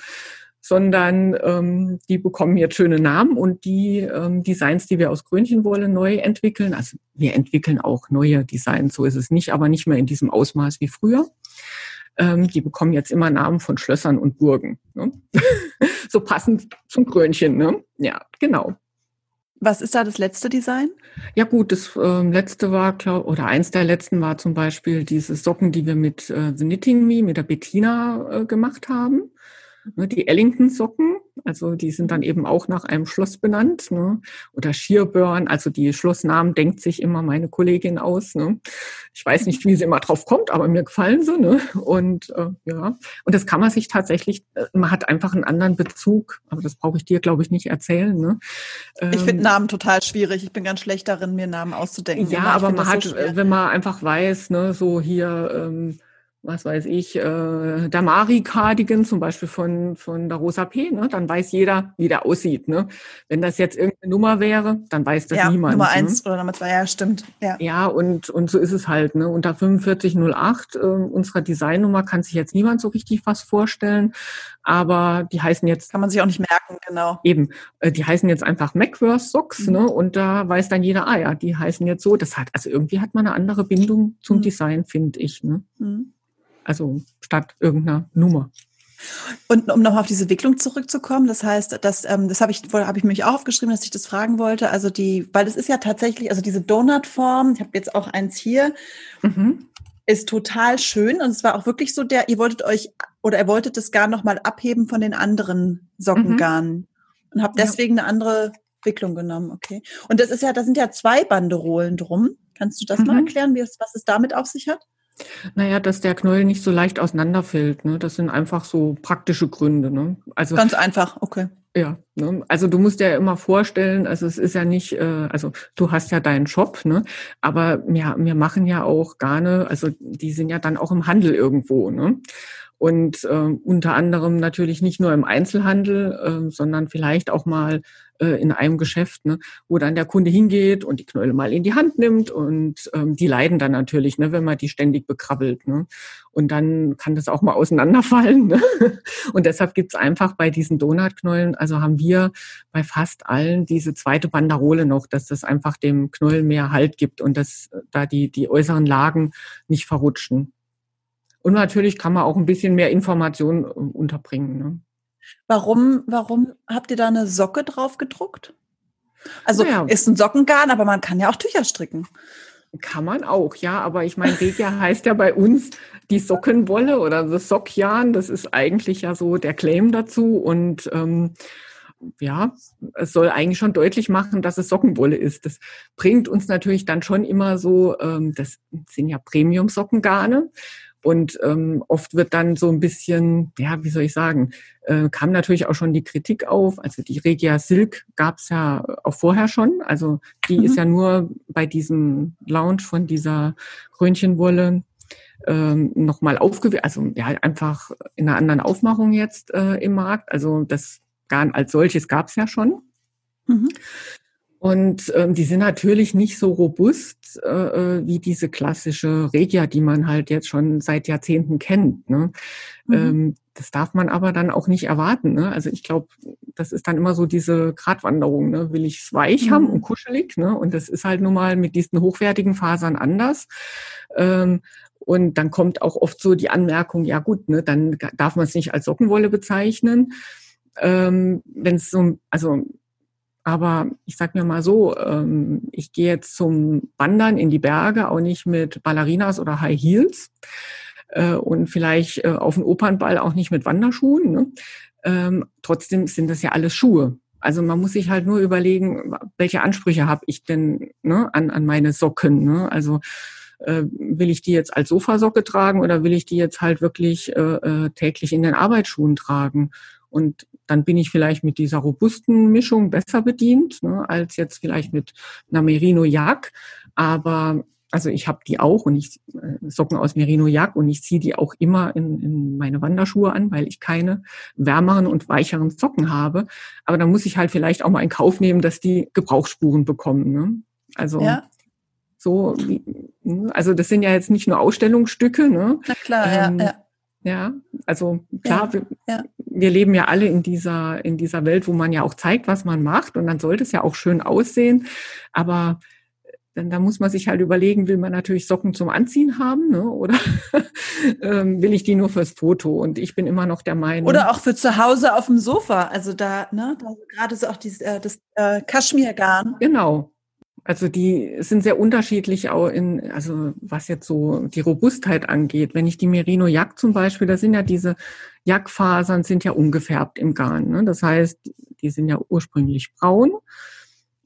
sondern ähm, die bekommen jetzt schöne Namen und die ähm, Designs, die wir aus Grönchenwolle neu entwickeln, also wir entwickeln auch neue Designs, so ist es nicht, aber nicht mehr in diesem Ausmaß wie früher ähm, die bekommen jetzt immer Namen von Schlössern und Burgen. Ne? so passend zum Krönchen. Ne? Ja, genau. Was ist da das letzte Design? Ja gut, das äh, letzte war, glaub, oder eins der letzten war zum Beispiel diese Socken, die wir mit äh, The Knitting Me, mit der Bettina äh, gemacht haben. Ne, die Ellington-Socken, also die sind dann eben auch nach einem Schloss benannt. Ne? Oder Shearburn, also die Schlossnamen denkt sich immer meine Kollegin aus. Ne? Ich weiß nicht, wie sie immer drauf kommt, aber mir gefallen sie. Ne? Und äh, ja, und das kann man sich tatsächlich, äh, man hat einfach einen anderen Bezug, aber das brauche ich dir, glaube ich, nicht erzählen. Ne? Ähm, ich finde Namen total schwierig. Ich bin ganz schlecht darin, mir Namen auszudenken. Ja, aber man hat, so wenn man einfach weiß, ne, so hier ähm, was weiß ich, äh, Damari Cardigan zum Beispiel von, von der Rosa P, ne? dann weiß jeder, wie der aussieht. Ne? Wenn das jetzt irgendeine Nummer wäre, dann weiß das ja, niemand. Nummer ne? eins oder Nummer zwei, ja, stimmt. Ja, ja und, und so ist es halt. Ne? Unter 4508 äh, unserer Designnummer kann sich jetzt niemand so richtig was vorstellen, aber die heißen jetzt... Kann man sich auch nicht merken, genau. Eben, äh, die heißen jetzt einfach Macworth Socks mhm. ne? und da weiß dann jeder, ah ja, die heißen jetzt so. Das hat, also irgendwie hat man eine andere Bindung zum mhm. Design, finde ich. Ne? Mhm. Also statt irgendeiner Nummer. Und um nochmal auf diese Wicklung zurückzukommen, das heißt, dass, ähm, das habe ich, habe ich mich auch aufgeschrieben, dass ich das fragen wollte. Also die, weil es ist ja tatsächlich, also diese Donutform, ich habe jetzt auch eins hier, mhm. ist total schön. Und es war auch wirklich so der, ihr wolltet euch oder ihr wolltet das Garn nochmal abheben von den anderen Sockengarnen mhm. und habt deswegen ja. eine andere Wicklung genommen, okay. Und das ist ja, da sind ja zwei Banderolen drum. Kannst du das mhm. mal erklären, wie was es damit auf sich hat? Naja, dass der Knäuel nicht so leicht auseinanderfällt. Ne? Das sind einfach so praktische Gründe. Ne? Also ganz einfach, okay. Ja, ne? also du musst dir ja immer vorstellen, also es ist ja nicht, äh, also du hast ja deinen Shop, ne? aber wir, wir machen ja auch Garne, also die sind ja dann auch im Handel irgendwo. Ne? Und äh, unter anderem natürlich nicht nur im Einzelhandel, äh, sondern vielleicht auch mal äh, in einem Geschäft, ne, wo dann der Kunde hingeht und die Knäule mal in die Hand nimmt und ähm, die leiden dann natürlich, ne, wenn man die ständig bekrabbelt. Ne. Und dann kann das auch mal auseinanderfallen. Ne? Und deshalb gibt's einfach bei diesen Donutknäulen, also haben wir bei fast allen diese zweite Banderole noch, dass das einfach dem Knäuel mehr Halt gibt und dass da die, die äußeren Lagen nicht verrutschen. Und natürlich kann man auch ein bisschen mehr Informationen äh, unterbringen. Ne? Warum, warum habt ihr da eine Socke drauf gedruckt? Also naja. ist ein Sockengarn, aber man kann ja auch Tücher stricken. Kann man auch, ja. Aber ich meine, Regia heißt ja bei uns die Sockenwolle oder das Sockjan. Das ist eigentlich ja so der Claim dazu. Und ähm, ja, es soll eigentlich schon deutlich machen, dass es Sockenwolle ist. Das bringt uns natürlich dann schon immer so, ähm, das sind ja Premium-Sockengarne. Und ähm, oft wird dann so ein bisschen, ja, wie soll ich sagen, äh, kam natürlich auch schon die Kritik auf. Also die Regia Silk gab es ja auch vorher schon. Also die mhm. ist ja nur bei diesem Launch von dieser Krönchenwolle ähm, nochmal aufgewählt, also ja, einfach in einer anderen Aufmachung jetzt äh, im Markt. Also das Garn als solches gab es ja schon. Mhm. Und ähm, die sind natürlich nicht so robust äh, äh, wie diese klassische Regia, die man halt jetzt schon seit Jahrzehnten kennt. Ne? Mhm. Ähm, das darf man aber dann auch nicht erwarten. Ne? Also ich glaube, das ist dann immer so diese Gratwanderung. Ne? Will ich es weich mhm. haben und kuschelig? Ne? Und das ist halt nun mal mit diesen hochwertigen Fasern anders. Ähm, und dann kommt auch oft so die Anmerkung, ja gut, ne, dann darf man es nicht als Sockenwolle bezeichnen. Ähm, Wenn es so, also aber ich sag mir mal so, ähm, ich gehe jetzt zum Wandern in die Berge auch nicht mit Ballerinas oder High Heels äh, und vielleicht äh, auf den Opernball auch nicht mit Wanderschuhen. Ne? Ähm, trotzdem sind das ja alles Schuhe. Also man muss sich halt nur überlegen, welche Ansprüche habe ich denn ne, an, an meine Socken. Ne? Also äh, will ich die jetzt als Sofasocke tragen oder will ich die jetzt halt wirklich äh, äh täglich in den Arbeitsschuhen tragen? Und dann bin ich vielleicht mit dieser robusten Mischung besser bedient, ne, als jetzt vielleicht mit einer Merino Jagd. Aber also ich habe die auch und ich äh, Socken aus Merino Jagd und ich ziehe die auch immer in, in meine Wanderschuhe an, weil ich keine wärmeren und weicheren Socken habe. Aber da muss ich halt vielleicht auch mal in Kauf nehmen, dass die Gebrauchsspuren bekommen. Ne? Also ja. so, also das sind ja jetzt nicht nur Ausstellungsstücke. Ne? Na klar, ähm, ja, ja. Ja, also klar, ja, wir, ja. wir, leben ja alle in dieser, in dieser Welt, wo man ja auch zeigt, was man macht und dann sollte es ja auch schön aussehen. Aber dann da muss man sich halt überlegen, will man natürlich Socken zum Anziehen haben, ne? Oder ähm, will ich die nur fürs Foto? Und ich bin immer noch der Meinung. Oder auch für zu Hause auf dem Sofa. Also da, ne, da gerade so auch dieses, äh, das äh, Kaschmirgarn. Genau, also die sind sehr unterschiedlich auch in, also was jetzt so die Robustheit angeht. Wenn ich die Merino Jack zum Beispiel, da sind ja diese Jackfasern sind ja ungefärbt im Garn. Ne? Das heißt, die sind ja ursprünglich braun.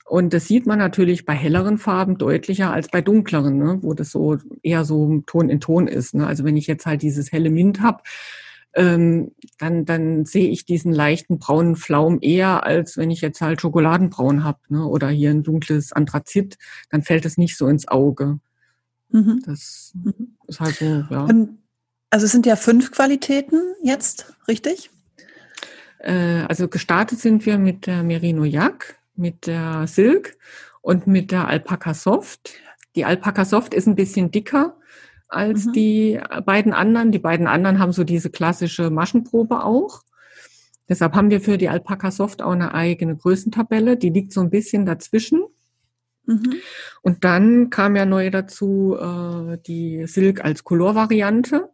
Und das sieht man natürlich bei helleren Farben deutlicher als bei dunkleren, ne? wo das so eher so Ton in Ton ist. Ne? Also wenn ich jetzt halt dieses helle Mint habe, ähm, dann, dann sehe ich diesen leichten braunen Flaum eher, als wenn ich jetzt halt Schokoladenbraun habe ne? oder hier ein dunkles Anthrazit, dann fällt es nicht so ins Auge. Mhm. Das mhm. ist halt so, ja. Also es sind ja fünf Qualitäten jetzt, richtig? Äh, also gestartet sind wir mit der Merino Yak, mit der Silk und mit der Alpaca Soft. Die Alpaca Soft ist ein bisschen dicker als mhm. die beiden anderen. Die beiden anderen haben so diese klassische Maschenprobe auch. Deshalb haben wir für die Alpaca Soft auch eine eigene Größentabelle. Die liegt so ein bisschen dazwischen. Mhm. Und dann kam ja neu dazu äh, die Silk als Colorvariante.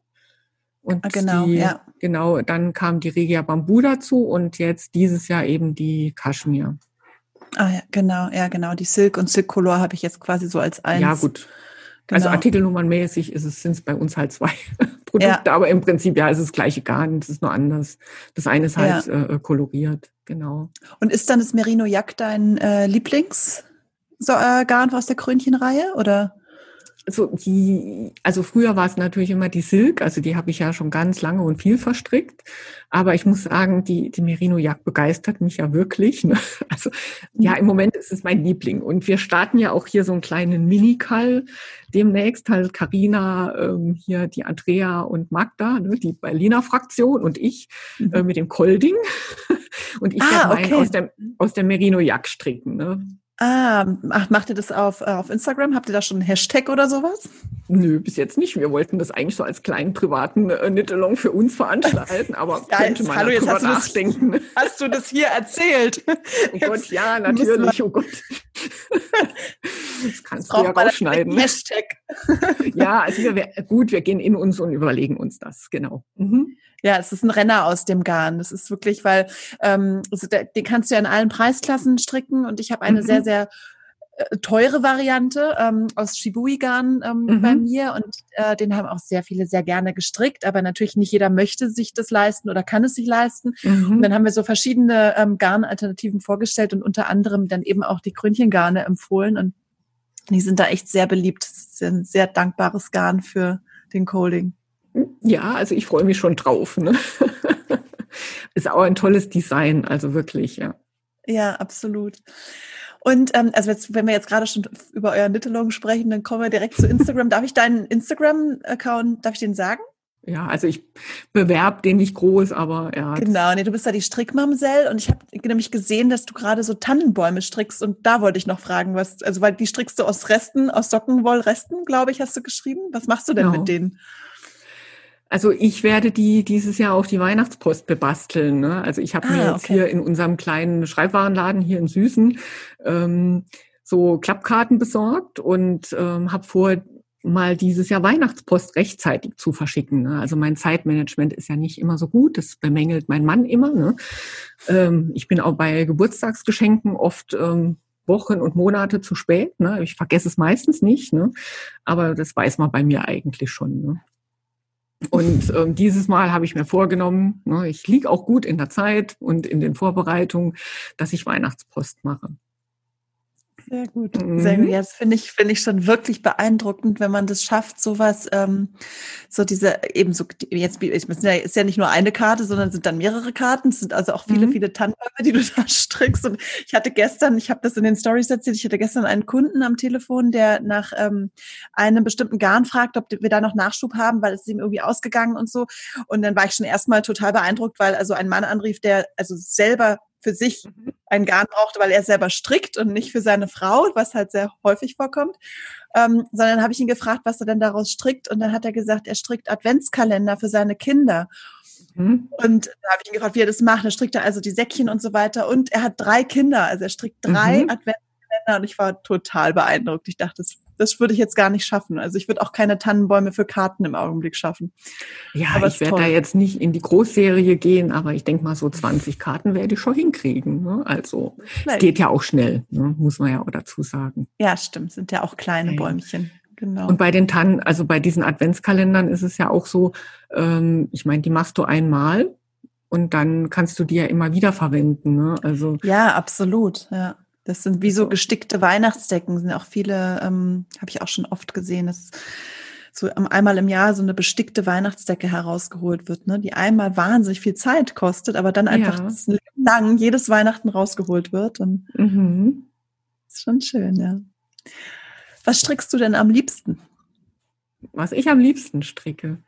Und ah, genau, die, ja. Genau, dann kam die Regia Bambu dazu und jetzt dieses Jahr eben die Kaschmir. Ah ja, genau, ja, genau. Die Silk und Silk Color habe ich jetzt quasi so als eins. Ja, gut. Also genau. Also artikelnummernmäßig ist es, sind es bei uns halt zwei Produkte, ja. aber im Prinzip ja, es ist das gleiche Garn, es ist nur anders. Das eine ist halt ja. äh, koloriert, genau. Und ist dann das Merino Jack dein äh, Lieblingsgarn äh, aus der Krönchenreihe oder? So die, also früher war es natürlich immer die Silk, also die habe ich ja schon ganz lange und viel verstrickt. Aber ich muss sagen, die, die Merino-Jagd begeistert mich ja wirklich. Ne? Also ja, im Moment ist es mein Liebling. Und wir starten ja auch hier so einen kleinen Minikall demnächst. Halt Carina, ähm, hier die Andrea und Magda, ne, die Berliner Fraktion und ich mhm. äh, mit dem Kolding. Und ich ah, werde okay. aus der, aus der Merino-Jagd stricken. Ne? Ah, ach, macht ihr das auf, äh, auf Instagram? Habt ihr da schon einen Hashtag oder sowas? Nö, bis jetzt nicht. Wir wollten das eigentlich so als kleinen privaten äh, Knit-Along für uns veranstalten, aber ja, könnte man hallo, jetzt hast nachdenken. Du das, hast du das hier erzählt? Oh jetzt Gott, ja, natürlich, oh Gott. Das kannst du ja rausschneiden. Hashtag. Ja, also wir, gut, wir gehen in uns und überlegen uns das, genau. Mhm. Ja, es ist ein Renner aus dem Garn. Das ist wirklich, weil ähm, also der, den kannst du ja in allen Preisklassen stricken und ich habe eine mhm. sehr, sehr äh, teure Variante ähm, aus Shibui-Garn ähm, mhm. bei mir und äh, den haben auch sehr viele sehr gerne gestrickt, aber natürlich nicht jeder möchte sich das leisten oder kann es sich leisten. Mhm. Und dann haben wir so verschiedene ähm, Garnalternativen vorgestellt und unter anderem dann eben auch die Krönchengarne empfohlen und die sind da echt sehr beliebt. Das ist ein sehr dankbares Garn für den Colding. Ja, also ich freue mich schon drauf. Ne? Ist auch ein tolles Design, also wirklich, ja. Ja, absolut. Und ähm, also jetzt, wenn wir jetzt gerade schon über euer Nittelong sprechen, dann kommen wir direkt zu Instagram. darf ich deinen Instagram-Account, darf ich den sagen? Ja, also ich bewerb den nicht groß, aber ja. Genau, nee, du bist da die Strickmamsell und ich habe nämlich gesehen, dass du gerade so Tannenbäume strickst und da wollte ich noch fragen, was, also weil die strickst du aus Resten, aus Sockenwollresten, glaube ich, hast du geschrieben. Was machst du denn genau. mit denen? Also ich werde die dieses Jahr auf die Weihnachtspost bebasteln. Ne? Also ich habe ah, mir jetzt okay. hier in unserem kleinen Schreibwarenladen hier in Süßen ähm, so Klappkarten besorgt und ähm, habe vor, mal dieses Jahr Weihnachtspost rechtzeitig zu verschicken. Ne? Also mein Zeitmanagement ist ja nicht immer so gut. Das bemängelt mein Mann immer. Ne? Ähm, ich bin auch bei Geburtstagsgeschenken oft ähm, Wochen und Monate zu spät. Ne? Ich vergesse es meistens nicht, ne? aber das weiß man bei mir eigentlich schon. Ne? Und ähm, dieses Mal habe ich mir vorgenommen, ne, ich liege auch gut in der Zeit und in den Vorbereitungen, dass ich Weihnachtspost mache. Sehr gut, sehr gut. Mhm. Ja, das finde ich, finde ich schon wirklich beeindruckend, wenn man das schafft, sowas, ähm, so diese, eben so, jetzt ist ja, ist ja nicht nur eine Karte, sondern sind dann mehrere Karten. Es sind also auch viele, mhm. viele Tannenbäume, die du da strickst. Und ich hatte gestern, ich habe das in den Stories erzählt, ich hatte gestern einen Kunden am Telefon, der nach ähm, einem bestimmten Garn fragt, ob wir da noch Nachschub haben, weil es ist ihm irgendwie ausgegangen und so. Und dann war ich schon erstmal total beeindruckt, weil also ein Mann anrief, der also selber für sich mhm. ein Garn brauchte, weil er selber strickt und nicht für seine Frau, was halt sehr häufig vorkommt. Ähm, sondern habe ich ihn gefragt, was er denn daraus strickt. Und dann hat er gesagt, er strickt Adventskalender für seine Kinder. Mhm. Und da habe ich ihn gefragt, wie er das macht. Er strickt also die Säckchen und so weiter. Und er hat drei Kinder. Also er strickt drei mhm. Adventskalender und ich war total beeindruckt. Ich dachte, das das würde ich jetzt gar nicht schaffen. Also ich würde auch keine Tannenbäume für Karten im Augenblick schaffen. Ja, aber ich werde da jetzt nicht in die Großserie gehen, aber ich denke mal, so 20 Karten werde ich schon hinkriegen. Ne? Also es geht ja auch schnell, ne? muss man ja auch dazu sagen. Ja, stimmt, sind ja auch kleine ja. Bäumchen. Genau. Und bei den Tannen, also bei diesen Adventskalendern ist es ja auch so, ähm, ich meine, die machst du einmal und dann kannst du die ja immer wieder verwenden. Ne? Also ja, absolut. Ja. Das sind wie so gestickte Weihnachtsdecken, sind auch viele, ähm, habe ich auch schon oft gesehen, dass so einmal im Jahr so eine bestickte Weihnachtsdecke herausgeholt wird, ne, die einmal wahnsinnig viel Zeit kostet, aber dann einfach ja. lang jedes Weihnachten rausgeholt wird. Und mhm. ist schon schön, ja. Was strickst du denn am liebsten? Was ich am liebsten stricke.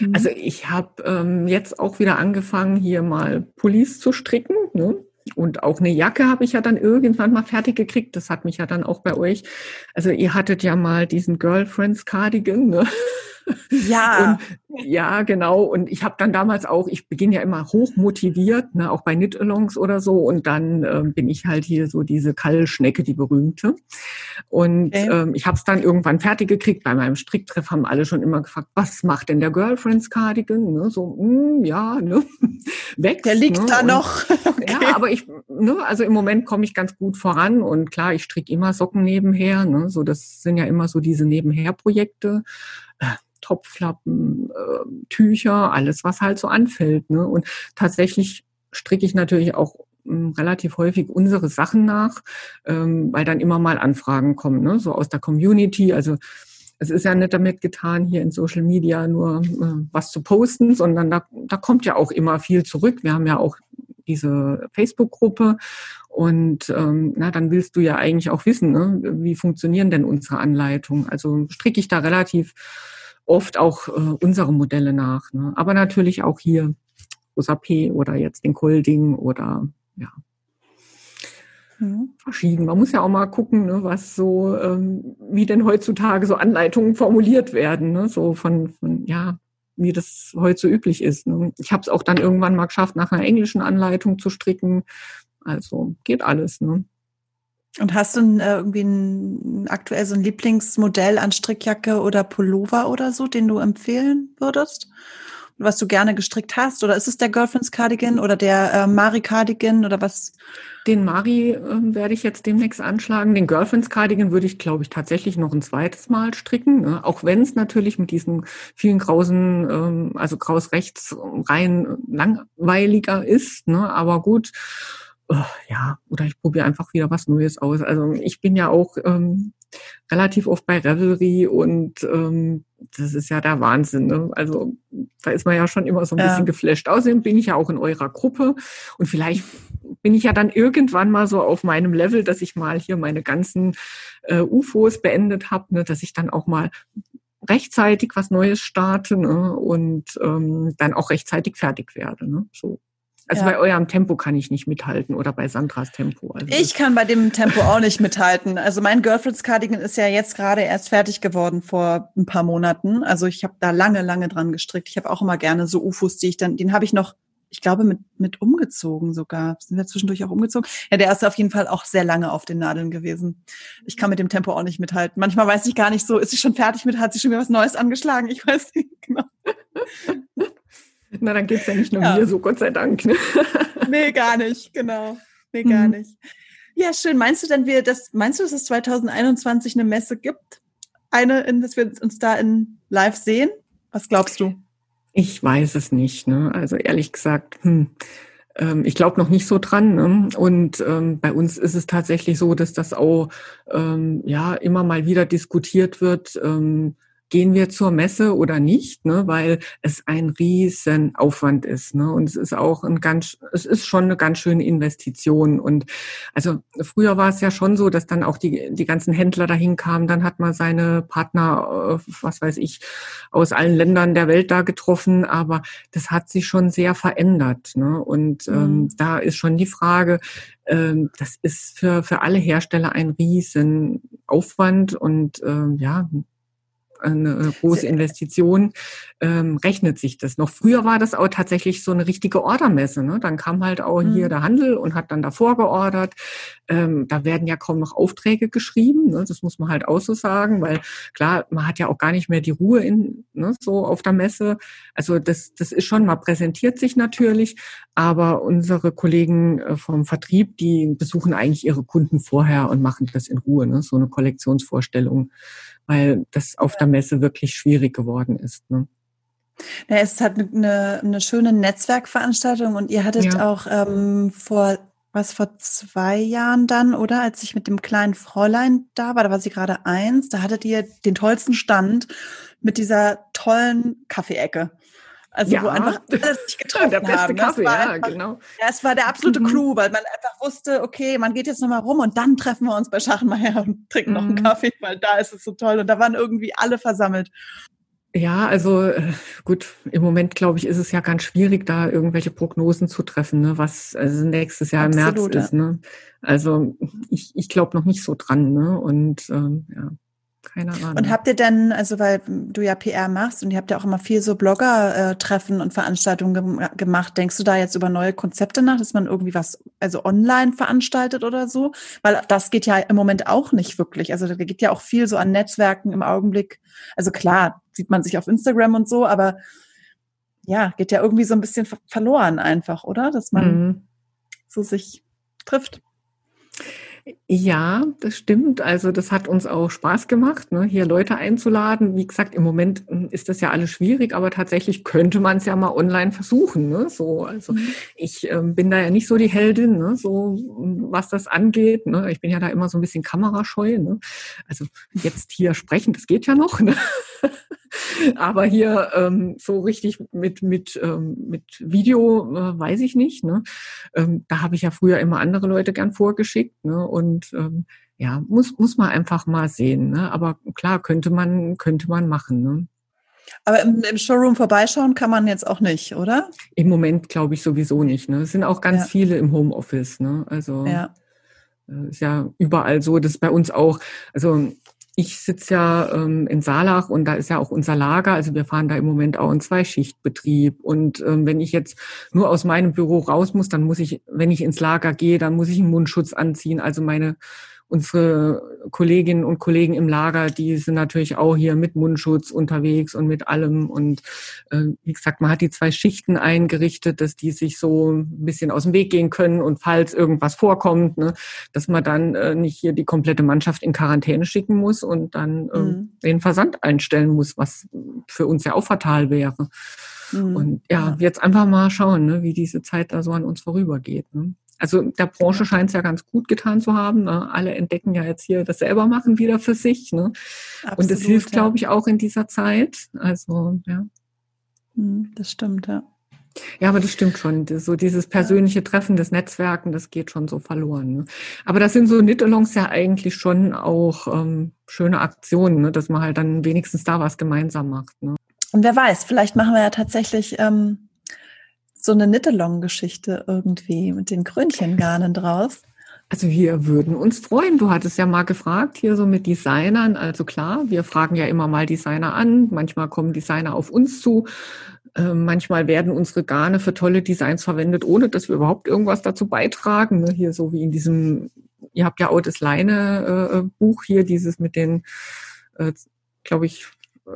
Mhm. Also ich habe ähm, jetzt auch wieder angefangen, hier mal Pullis zu stricken. Ne? Und auch eine Jacke habe ich ja dann irgendwann mal fertig gekriegt. Das hat mich ja dann auch bei euch. Also ihr hattet ja mal diesen Girlfriends Cardigan. Ne? Ja. Und, ja, genau. Und ich habe dann damals auch, ich beginne ja immer hoch motiviert, ne, auch bei Knit-Alongs oder so. Und dann ähm, bin ich halt hier so diese Kallschnecke, die berühmte. Und okay. ähm, ich habe es dann irgendwann fertig gekriegt. Bei meinem Stricktreff haben alle schon immer gefragt, was macht denn der Girlfriends Cardigan? Ne, so, mh, hm, ja, ne, wächst. Der liegt ne? da und, noch. Okay. Ja, aber ich, ne, also im Moment komme ich ganz gut voran. Und klar, ich stricke immer Socken nebenher. Ne, so, das sind ja immer so diese Nebenher-Projekte. Topflappen, äh, Tücher, alles, was halt so anfällt. Ne? Und tatsächlich stricke ich natürlich auch ähm, relativ häufig unsere Sachen nach, ähm, weil dann immer mal Anfragen kommen, ne? so aus der Community. Also es ist ja nicht damit getan, hier in Social Media nur äh, was zu posten, sondern da, da kommt ja auch immer viel zurück. Wir haben ja auch diese Facebook-Gruppe und ähm, na, dann willst du ja eigentlich auch wissen, ne, wie funktionieren denn unsere Anleitungen. Also stricke ich da relativ oft auch äh, unsere Modelle nach. Ne? Aber natürlich auch hier Rosa P oder jetzt den Kolding oder ja, mhm. verschieden. Man muss ja auch mal gucken, ne, was so, ähm, wie denn heutzutage so Anleitungen formuliert werden, ne? so von, von ja, wie das heute so üblich ist. Ne? Ich habe es auch dann irgendwann mal geschafft, nach einer englischen Anleitung zu stricken. Also geht alles. Ne? Und hast du äh, irgendwie ein, aktuell so ein Lieblingsmodell an Strickjacke oder Pullover oder so, den du empfehlen würdest? Was du gerne gestrickt hast? Oder ist es der Girlfriends Cardigan oder der äh, Mari Cardigan oder was? Den Mari äh, werde ich jetzt demnächst anschlagen. Den Girlfriends Cardigan würde ich, glaube ich, tatsächlich noch ein zweites Mal stricken. Ne? Auch wenn es natürlich mit diesen vielen grausen, ähm, also graus rechts rein langweiliger ist. Ne? Aber gut ja, oder ich probiere einfach wieder was Neues aus. Also ich bin ja auch ähm, relativ oft bei Revelry und ähm, das ist ja der Wahnsinn. Ne? Also da ist man ja schon immer so ein ja. bisschen geflasht. Außerdem bin ich ja auch in eurer Gruppe und vielleicht bin ich ja dann irgendwann mal so auf meinem Level, dass ich mal hier meine ganzen äh, UFOs beendet habe, ne? dass ich dann auch mal rechtzeitig was Neues starte ne? und ähm, dann auch rechtzeitig fertig werde. Ne? So. Also ja. bei eurem Tempo kann ich nicht mithalten oder bei Sandras Tempo. Also ich kann bei dem Tempo auch nicht mithalten. Also mein Girlfriend's Cardigan ist ja jetzt gerade erst fertig geworden vor ein paar Monaten. Also ich habe da lange, lange dran gestrickt. Ich habe auch immer gerne so UFOs, die ich dann, den habe ich noch, ich glaube, mit, mit umgezogen sogar. Sind wir zwischendurch auch umgezogen? Ja, der ist auf jeden Fall auch sehr lange auf den Nadeln gewesen. Ich kann mit dem Tempo auch nicht mithalten. Manchmal weiß ich gar nicht so, ist sie schon fertig mit, hat sie schon wieder was Neues angeschlagen? Ich weiß nicht genau. Na, dann geht's ja nicht nur ja. mir so, Gott sei Dank. Ne? Nee, gar nicht, genau. Nee, gar mhm. nicht. Ja, schön. Meinst du denn, wir das, meinst du, dass es 2021 eine Messe gibt? Eine, in, dass wir uns da in live sehen? Was glaubst du? Ich weiß es nicht. Ne? Also ehrlich gesagt, hm, ähm, ich glaube noch nicht so dran. Ne? Und ähm, bei uns ist es tatsächlich so, dass das auch ähm, ja immer mal wieder diskutiert wird. Ähm, gehen wir zur Messe oder nicht, ne, weil es ein riesen Aufwand ist, ne, und es ist auch ein ganz, es ist schon eine ganz schöne Investition. Und also früher war es ja schon so, dass dann auch die die ganzen Händler dahin kamen, dann hat man seine Partner, äh, was weiß ich, aus allen Ländern der Welt da getroffen, aber das hat sich schon sehr verändert, ne, und ähm, mhm. da ist schon die Frage, ähm, das ist für für alle Hersteller ein riesen Aufwand und ähm, ja eine große Investition, ähm, rechnet sich das noch. Früher war das auch tatsächlich so eine richtige Ordermesse. Ne? Dann kam halt auch mhm. hier der Handel und hat dann davor geordert. Ähm, da werden ja kaum noch Aufträge geschrieben. Ne? Das muss man halt auch so sagen, weil klar, man hat ja auch gar nicht mehr die Ruhe in ne, so auf der Messe. Also das, das ist schon, man präsentiert sich natürlich, aber unsere Kollegen äh, vom Vertrieb, die besuchen eigentlich ihre Kunden vorher und machen das in Ruhe. Ne? So eine Kollektionsvorstellung weil das auf der Messe wirklich schwierig geworden ist. Ne? Ja, es ist halt eine, eine schöne Netzwerkveranstaltung und ihr hattet ja. auch ähm, vor was vor zwei Jahren dann, oder? Als ich mit dem kleinen Fräulein da war, da war sie gerade eins, da hattet ihr den tollsten Stand mit dieser tollen Kaffeeecke. Also ja. wo einfach alles sich getroffen Der beste haben. Kaffee, ja, einfach, genau. Ja, es war der absolute mhm. Clou, weil man einfach wusste, okay, man geht jetzt nochmal rum und dann treffen wir uns bei Schachenmeier und trinken mhm. noch einen mhm. Kaffee, weil da ist es so toll. Und da waren irgendwie alle versammelt. Ja, also äh, gut, im Moment glaube ich, ist es ja ganz schwierig, da irgendwelche Prognosen zu treffen, ne, was also nächstes Jahr Absolut, im März ist. Ne? Also ich, ich glaube noch nicht so dran, ne? Und ähm, ja. Keine Ahnung. Und habt ihr denn, also weil du ja PR machst und ihr habt ja auch immer viel so Blogger-Treffen und Veranstaltungen gem gemacht, denkst du da jetzt über neue Konzepte nach, dass man irgendwie was, also online veranstaltet oder so? Weil das geht ja im Moment auch nicht wirklich. Also da geht ja auch viel so an Netzwerken im Augenblick. Also klar, sieht man sich auf Instagram und so, aber ja, geht ja irgendwie so ein bisschen verloren einfach, oder? Dass man mhm. so sich trifft. Ja, das stimmt. Also das hat uns auch Spaß gemacht, ne? hier Leute einzuladen. Wie gesagt, im Moment hm, ist das ja alles schwierig, aber tatsächlich könnte man es ja mal online versuchen. Ne? So, also mhm. ich ähm, bin da ja nicht so die Heldin, ne? so hm, was das angeht. Ne? Ich bin ja da immer so ein bisschen kamerascheu. Ne? Also jetzt hier sprechen, das geht ja noch. Ne? aber hier ähm, so richtig mit mit ähm, mit Video äh, weiß ich nicht. Ne? Ähm, da habe ich ja früher immer andere Leute gern vorgeschickt. Ne? Und ähm, ja, muss, muss man einfach mal sehen. Ne? Aber klar, könnte man, könnte man machen. Ne? Aber im, im, Showroom vorbeischauen kann man jetzt auch nicht, oder? Im Moment glaube ich sowieso nicht. Ne? Es sind auch ganz ja. viele im Homeoffice. Ne? Also ja. Äh, ist ja überall so. Das ist bei uns auch. Also ich sitze ja ähm, in Saalach und da ist ja auch unser Lager. Also wir fahren da im Moment auch in Zweischichtbetrieb. Und ähm, wenn ich jetzt nur aus meinem Büro raus muss, dann muss ich, wenn ich ins Lager gehe, dann muss ich einen Mundschutz anziehen. Also meine unsere Kolleginnen und Kollegen im Lager, die sind natürlich auch hier mit Mundschutz unterwegs und mit allem. Und äh, wie gesagt, man hat die zwei Schichten eingerichtet, dass die sich so ein bisschen aus dem Weg gehen können und falls irgendwas vorkommt, ne, dass man dann äh, nicht hier die komplette Mannschaft in Quarantäne schicken muss und dann äh, mhm. den Versand einstellen muss, was für uns ja auch fatal wäre. Mhm. Und ja, jetzt einfach mal schauen, ne, wie diese Zeit da so an uns vorübergeht. Ne? Also der Branche scheint es ja ganz gut getan zu haben. Ne? Alle entdecken ja jetzt hier das selber machen wieder für sich. Ne? Absolut, und das hilft, ja. glaube ich, auch in dieser Zeit. Also, ja. Hm, das stimmt, ja. Ja, aber das stimmt schon. So dieses persönliche Treffen, das Netzwerken, das geht schon so verloren. Ne? Aber das sind so Nittelongs ja eigentlich schon auch ähm, schöne Aktionen, ne? dass man halt dann wenigstens da was gemeinsam macht. Ne? Und wer weiß, vielleicht machen wir ja tatsächlich ähm, so eine Nittelong-Geschichte irgendwie mit den Krönchengarnen draus. Also wir würden uns freuen. Du hattest ja mal gefragt hier so mit Designern. Also klar, wir fragen ja immer mal Designer an. Manchmal kommen Designer auf uns zu. Äh, manchmal werden unsere Garne für tolle Designs verwendet, ohne dass wir überhaupt irgendwas dazu beitragen. Ne? Hier so wie in diesem, ihr habt ja auch das Leine-Buch äh, hier, dieses mit den, äh, glaube ich,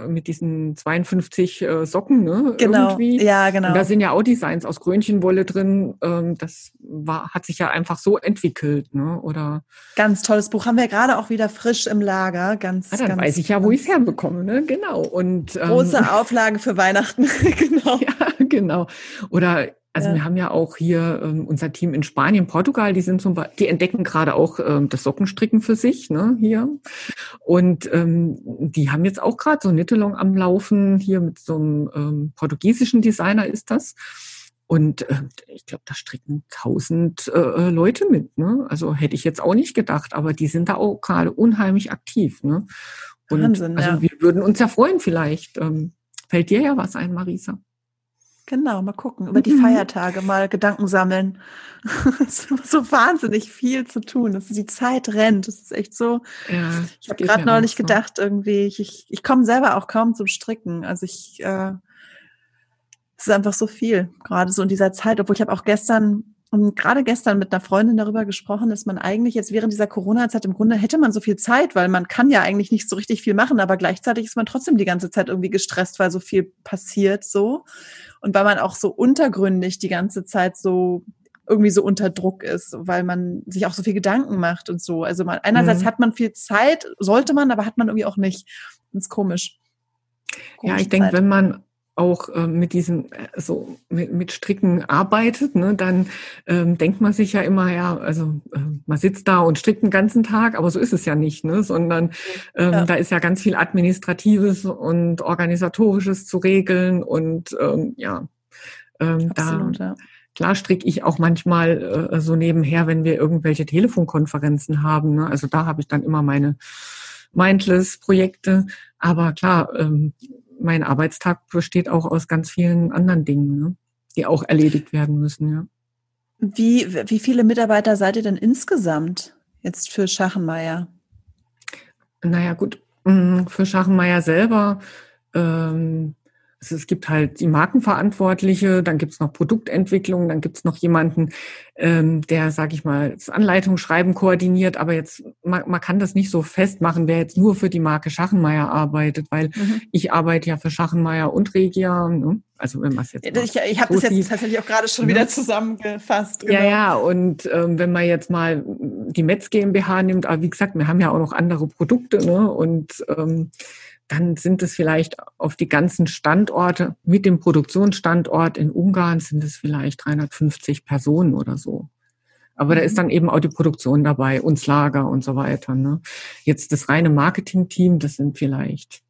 mit diesen 52 äh, Socken, ne? Genau. Irgendwie. Ja, genau. Und da sind ja auch Designs aus Grönchenwolle drin. Ähm, das war, hat sich ja einfach so entwickelt, ne? Oder ganz tolles Buch haben wir gerade auch wieder frisch im Lager. Ganz. Ah, dann ganz, weiß ich ja, wo ich es herbekomme, ne? Genau. Und ähm, große Auflage für Weihnachten, genau. Ja, genau. Oder also ja. wir haben ja auch hier ähm, unser Team in Spanien, Portugal, die sind zum Beispiel, die entdecken gerade auch ähm, das Sockenstricken für sich, ne, hier. Und ähm, die haben jetzt auch gerade so ein Nittelong am Laufen, hier mit so einem ähm, portugiesischen Designer ist das. Und äh, ich glaube, da stricken tausend äh, äh, Leute mit. Ne? Also hätte ich jetzt auch nicht gedacht, aber die sind da auch gerade unheimlich aktiv. Ne? Und Wahnsinn, also ja. wir würden uns ja freuen vielleicht. Ähm, fällt dir ja was ein, Marisa? Genau, mal gucken, über die mhm. Feiertage mal Gedanken sammeln. so wahnsinnig viel zu tun. Das ist, die Zeit rennt. Das ist echt so. Ja, ich habe gerade neulich so. gedacht, irgendwie, ich, ich, ich komme selber auch kaum zum Stricken. Also ich, äh, es ist einfach so viel, gerade so in dieser Zeit. Obwohl ich habe auch gestern und gerade gestern mit einer Freundin darüber gesprochen, dass man eigentlich jetzt während dieser Corona-Zeit im Grunde hätte man so viel Zeit, weil man kann ja eigentlich nicht so richtig viel machen, aber gleichzeitig ist man trotzdem die ganze Zeit irgendwie gestresst, weil so viel passiert so. Und weil man auch so untergründig die ganze Zeit so irgendwie so unter Druck ist, weil man sich auch so viel Gedanken macht und so. Also man, einerseits mhm. hat man viel Zeit, sollte man, aber hat man irgendwie auch nicht. Das ist komisch. Komische ja, ich denke, wenn man auch äh, mit diesem äh, so mit, mit Stricken arbeitet, ne, dann ähm, denkt man sich ja immer, ja, also äh, man sitzt da und strickt den ganzen Tag, aber so ist es ja nicht, ne, sondern ähm, ja. da ist ja ganz viel Administratives und Organisatorisches zu regeln und ähm, ja, ähm, Absolut, da ja. Klar stricke ich auch manchmal äh, so nebenher, wenn wir irgendwelche Telefonkonferenzen haben. Ne? Also da habe ich dann immer meine Mindless-Projekte. Aber klar, ähm, mein Arbeitstag besteht auch aus ganz vielen anderen Dingen, ne? die auch erledigt werden müssen, ja. Wie, wie viele Mitarbeiter seid ihr denn insgesamt jetzt für Schachenmeier? Naja, gut, mm, für Schachenmeier selber ähm, Also es gibt halt die Markenverantwortliche, dann gibt es noch Produktentwicklung, dann gibt es noch jemanden, ähm, der, sag ich mal, das Anleitungsschreiben koordiniert, aber jetzt, man, man kann das nicht so festmachen, wer jetzt nur für die Marke Schachenmeier arbeitet, weil mhm. ich arbeite ja für Schachenmeier und Regia, ne? also wenn man es jetzt Ich, ich habe so das jetzt tatsächlich auch gerade schon ne? wieder zusammengefasst. Genau. Ja, ja, und ähm, wenn man jetzt mal die Metz GmbH nimmt, aber wie gesagt, wir haben ja auch noch andere Produkte, ne? und ähm, dann sind es vielleicht auf die ganzen Standorte, mit dem Produktionsstandort in Ungarn sind es vielleicht 350 Personen oder so. Aber da ist mhm. dann eben auch die Produktion dabei, uns Lager und so weiter. Ne? Jetzt das reine Marketing-Team, das sind vielleicht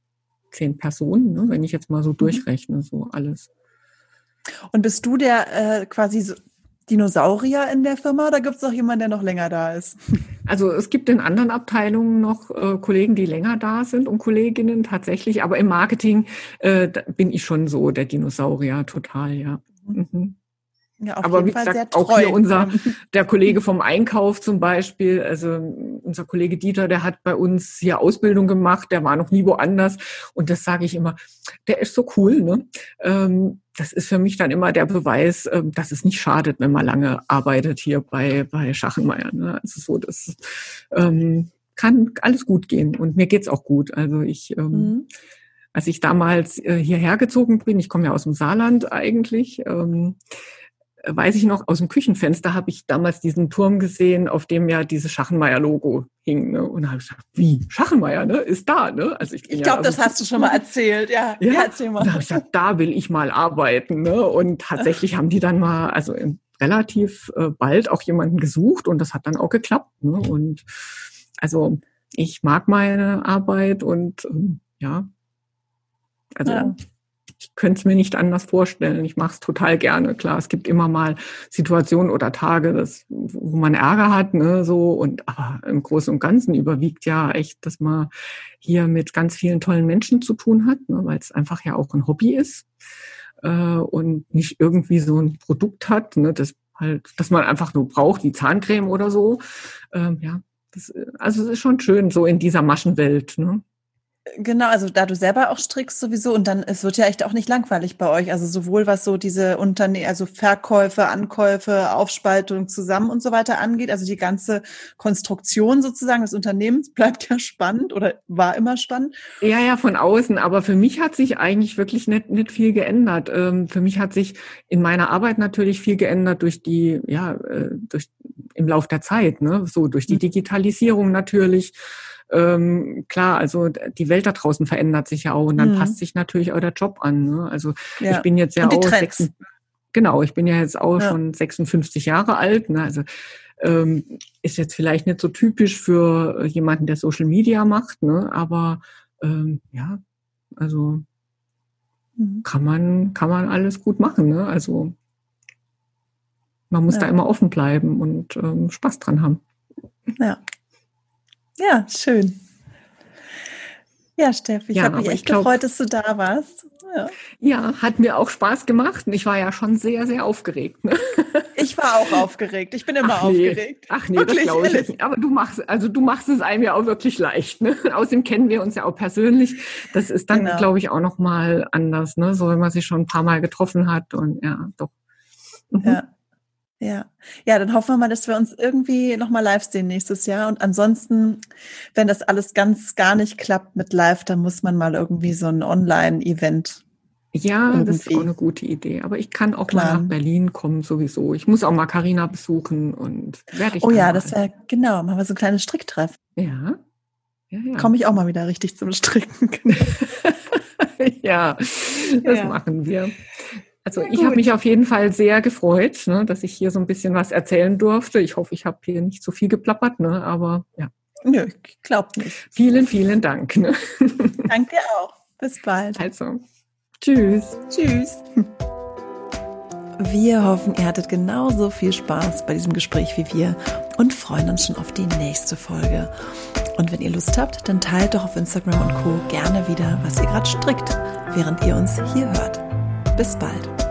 zehn Personen, ne? wenn ich jetzt mal so mhm. durchrechne, so alles. Und bist du der äh, quasi so Dinosaurier in der Firma oder gibt es noch jemanden, der noch länger da ist? Also es gibt in anderen Abteilungen noch äh, Kollegen, die länger da sind und Kolleginnen tatsächlich, aber im Marketing äh, bin ich schon so der Dinosaurier total, ja. Mhm. Ja, Aber wie Fall gesagt, auch hier unser, der Kollege vom Einkauf zum Beispiel, also unser Kollege Dieter, der hat bei uns hier Ausbildung gemacht, der war noch nie woanders. Und das sage ich immer, der ist so cool. Ne? Ähm, das ist für mich dann immer der Beweis, ähm, dass es nicht schadet, wenn man lange arbeitet hier bei, bei Schachenmeier. Ne? Also so, das ähm, kann alles gut gehen. Und mir geht's auch gut. Also ich, ähm, mhm. als ich damals äh, hierher gezogen bin, ich komme ja aus dem Saarland eigentlich, ähm, weiß ich noch, aus dem Küchenfenster habe ich damals diesen Turm gesehen, auf dem ja dieses Schachenmeier-Logo hing. Ne? Und da habe ich gesagt, wie? Schachenmeier, ne? Ist da, ne? Also ich, ich glaube, ja, das hast du schon mal erzählt, ja. Ja, ja erzähl mal. Und da habe ich gesagt, da will ich mal arbeiten. Ne? Und tatsächlich haben die dann mal, also relativ äh, bald auch jemanden gesucht und das hat dann auch geklappt. Ne? Und also ich mag meine Arbeit und ähm, ja, also ja ich könnte es mir nicht anders vorstellen. Ich mache es total gerne. Klar, es gibt immer mal Situationen oder Tage, das, wo man Ärger hat, ne, so und aber im Großen und Ganzen überwiegt ja echt, dass man hier mit ganz vielen tollen Menschen zu tun hat, ne, weil es einfach ja auch ein Hobby ist äh, und nicht irgendwie so ein Produkt hat, ne, das halt, dass man einfach nur braucht, wie Zahncreme oder so. Ähm, ja, das, also es ist schon schön so in dieser Maschenwelt. Ne? Genau, also da du selber auch strickst sowieso und dann, es wird ja echt auch nicht langweilig bei euch. Also sowohl was so diese Unternehmen, also Verkäufe, Ankäufe, Aufspaltung zusammen und so weiter angeht. Also die ganze Konstruktion sozusagen des Unternehmens bleibt ja spannend oder war immer spannend. Ja, ja, von außen. Aber für mich hat sich eigentlich wirklich nicht, nicht viel geändert. Ähm, für mich hat sich in meiner Arbeit natürlich viel geändert durch die, ja, äh, durch, im Lauf der Zeit, ne? So durch die mhm. Digitalisierung natürlich ähm, klar, also die Welt da draußen verändert sich ja auch und dann mhm. passt sich natürlich auch der Job an. Ne? Also ja. ich bin jetzt ja auch sechs, genau, ich bin ja jetzt auch ja. schon 56 Jahre alt. Ne? Also ähm, ist jetzt vielleicht nicht so typisch für jemanden, der Social Media macht, ne? aber ähm, ja, also mhm. kann man kann man alles gut machen. Ne? Also man muss ja. da immer offen bleiben und ähm, Spaß dran haben. Ja. Ja, schön. Ja, Steffi, ich ja, habe mich echt glaub, gefreut, dass du da warst. Ja. ja. hat mir auch Spaß gemacht. Ich war ja schon sehr, sehr aufgeregt. Ne? Ich war auch aufgeregt. Ich bin immer Ach nee. aufgeregt. Ach nee, wirklich, das glaube ich nicht. Aber du machst, also du machst es einem ja auch wirklich leicht. Ne? Außerdem kennen wir uns ja auch persönlich. Das ist dann, genau. glaube ich, auch noch mal anders, ne? So wenn man sich schon ein paar Mal getroffen hat und ja, doch. Mhm. Ja. Ja, ja, dann hoffen wir mal, dass wir uns irgendwie nochmal live sehen nächstes Jahr. Und ansonsten, wenn das alles ganz gar nicht klappt mit live, dann muss man mal irgendwie so ein Online-Event. Ja, irgendwie. das ist auch eine gute Idee. Aber ich kann auch Plan. mal nach Berlin kommen sowieso. Ich muss auch mal Karina besuchen und werde ich. Oh ja, mal. das wäre genau. Machen wir so ein kleines Stricktreff. Ja. ja, ja. Komme ich auch mal wieder richtig zum Stricken. ja, das ja. machen wir. Also ja, ich habe mich auf jeden Fall sehr gefreut, ne, dass ich hier so ein bisschen was erzählen durfte. Ich hoffe, ich habe hier nicht zu so viel geplappert, ne, aber ja. Nö, ich glaube nicht. Vielen, vielen Dank. Ne? Danke auch. Bis bald. Also, tschüss. Tschüss. Wir hoffen, ihr hattet genauso viel Spaß bei diesem Gespräch wie wir und freuen uns schon auf die nächste Folge. Und wenn ihr Lust habt, dann teilt doch auf Instagram und Co. gerne wieder, was ihr gerade strickt, während ihr uns hier hört. Bis bald.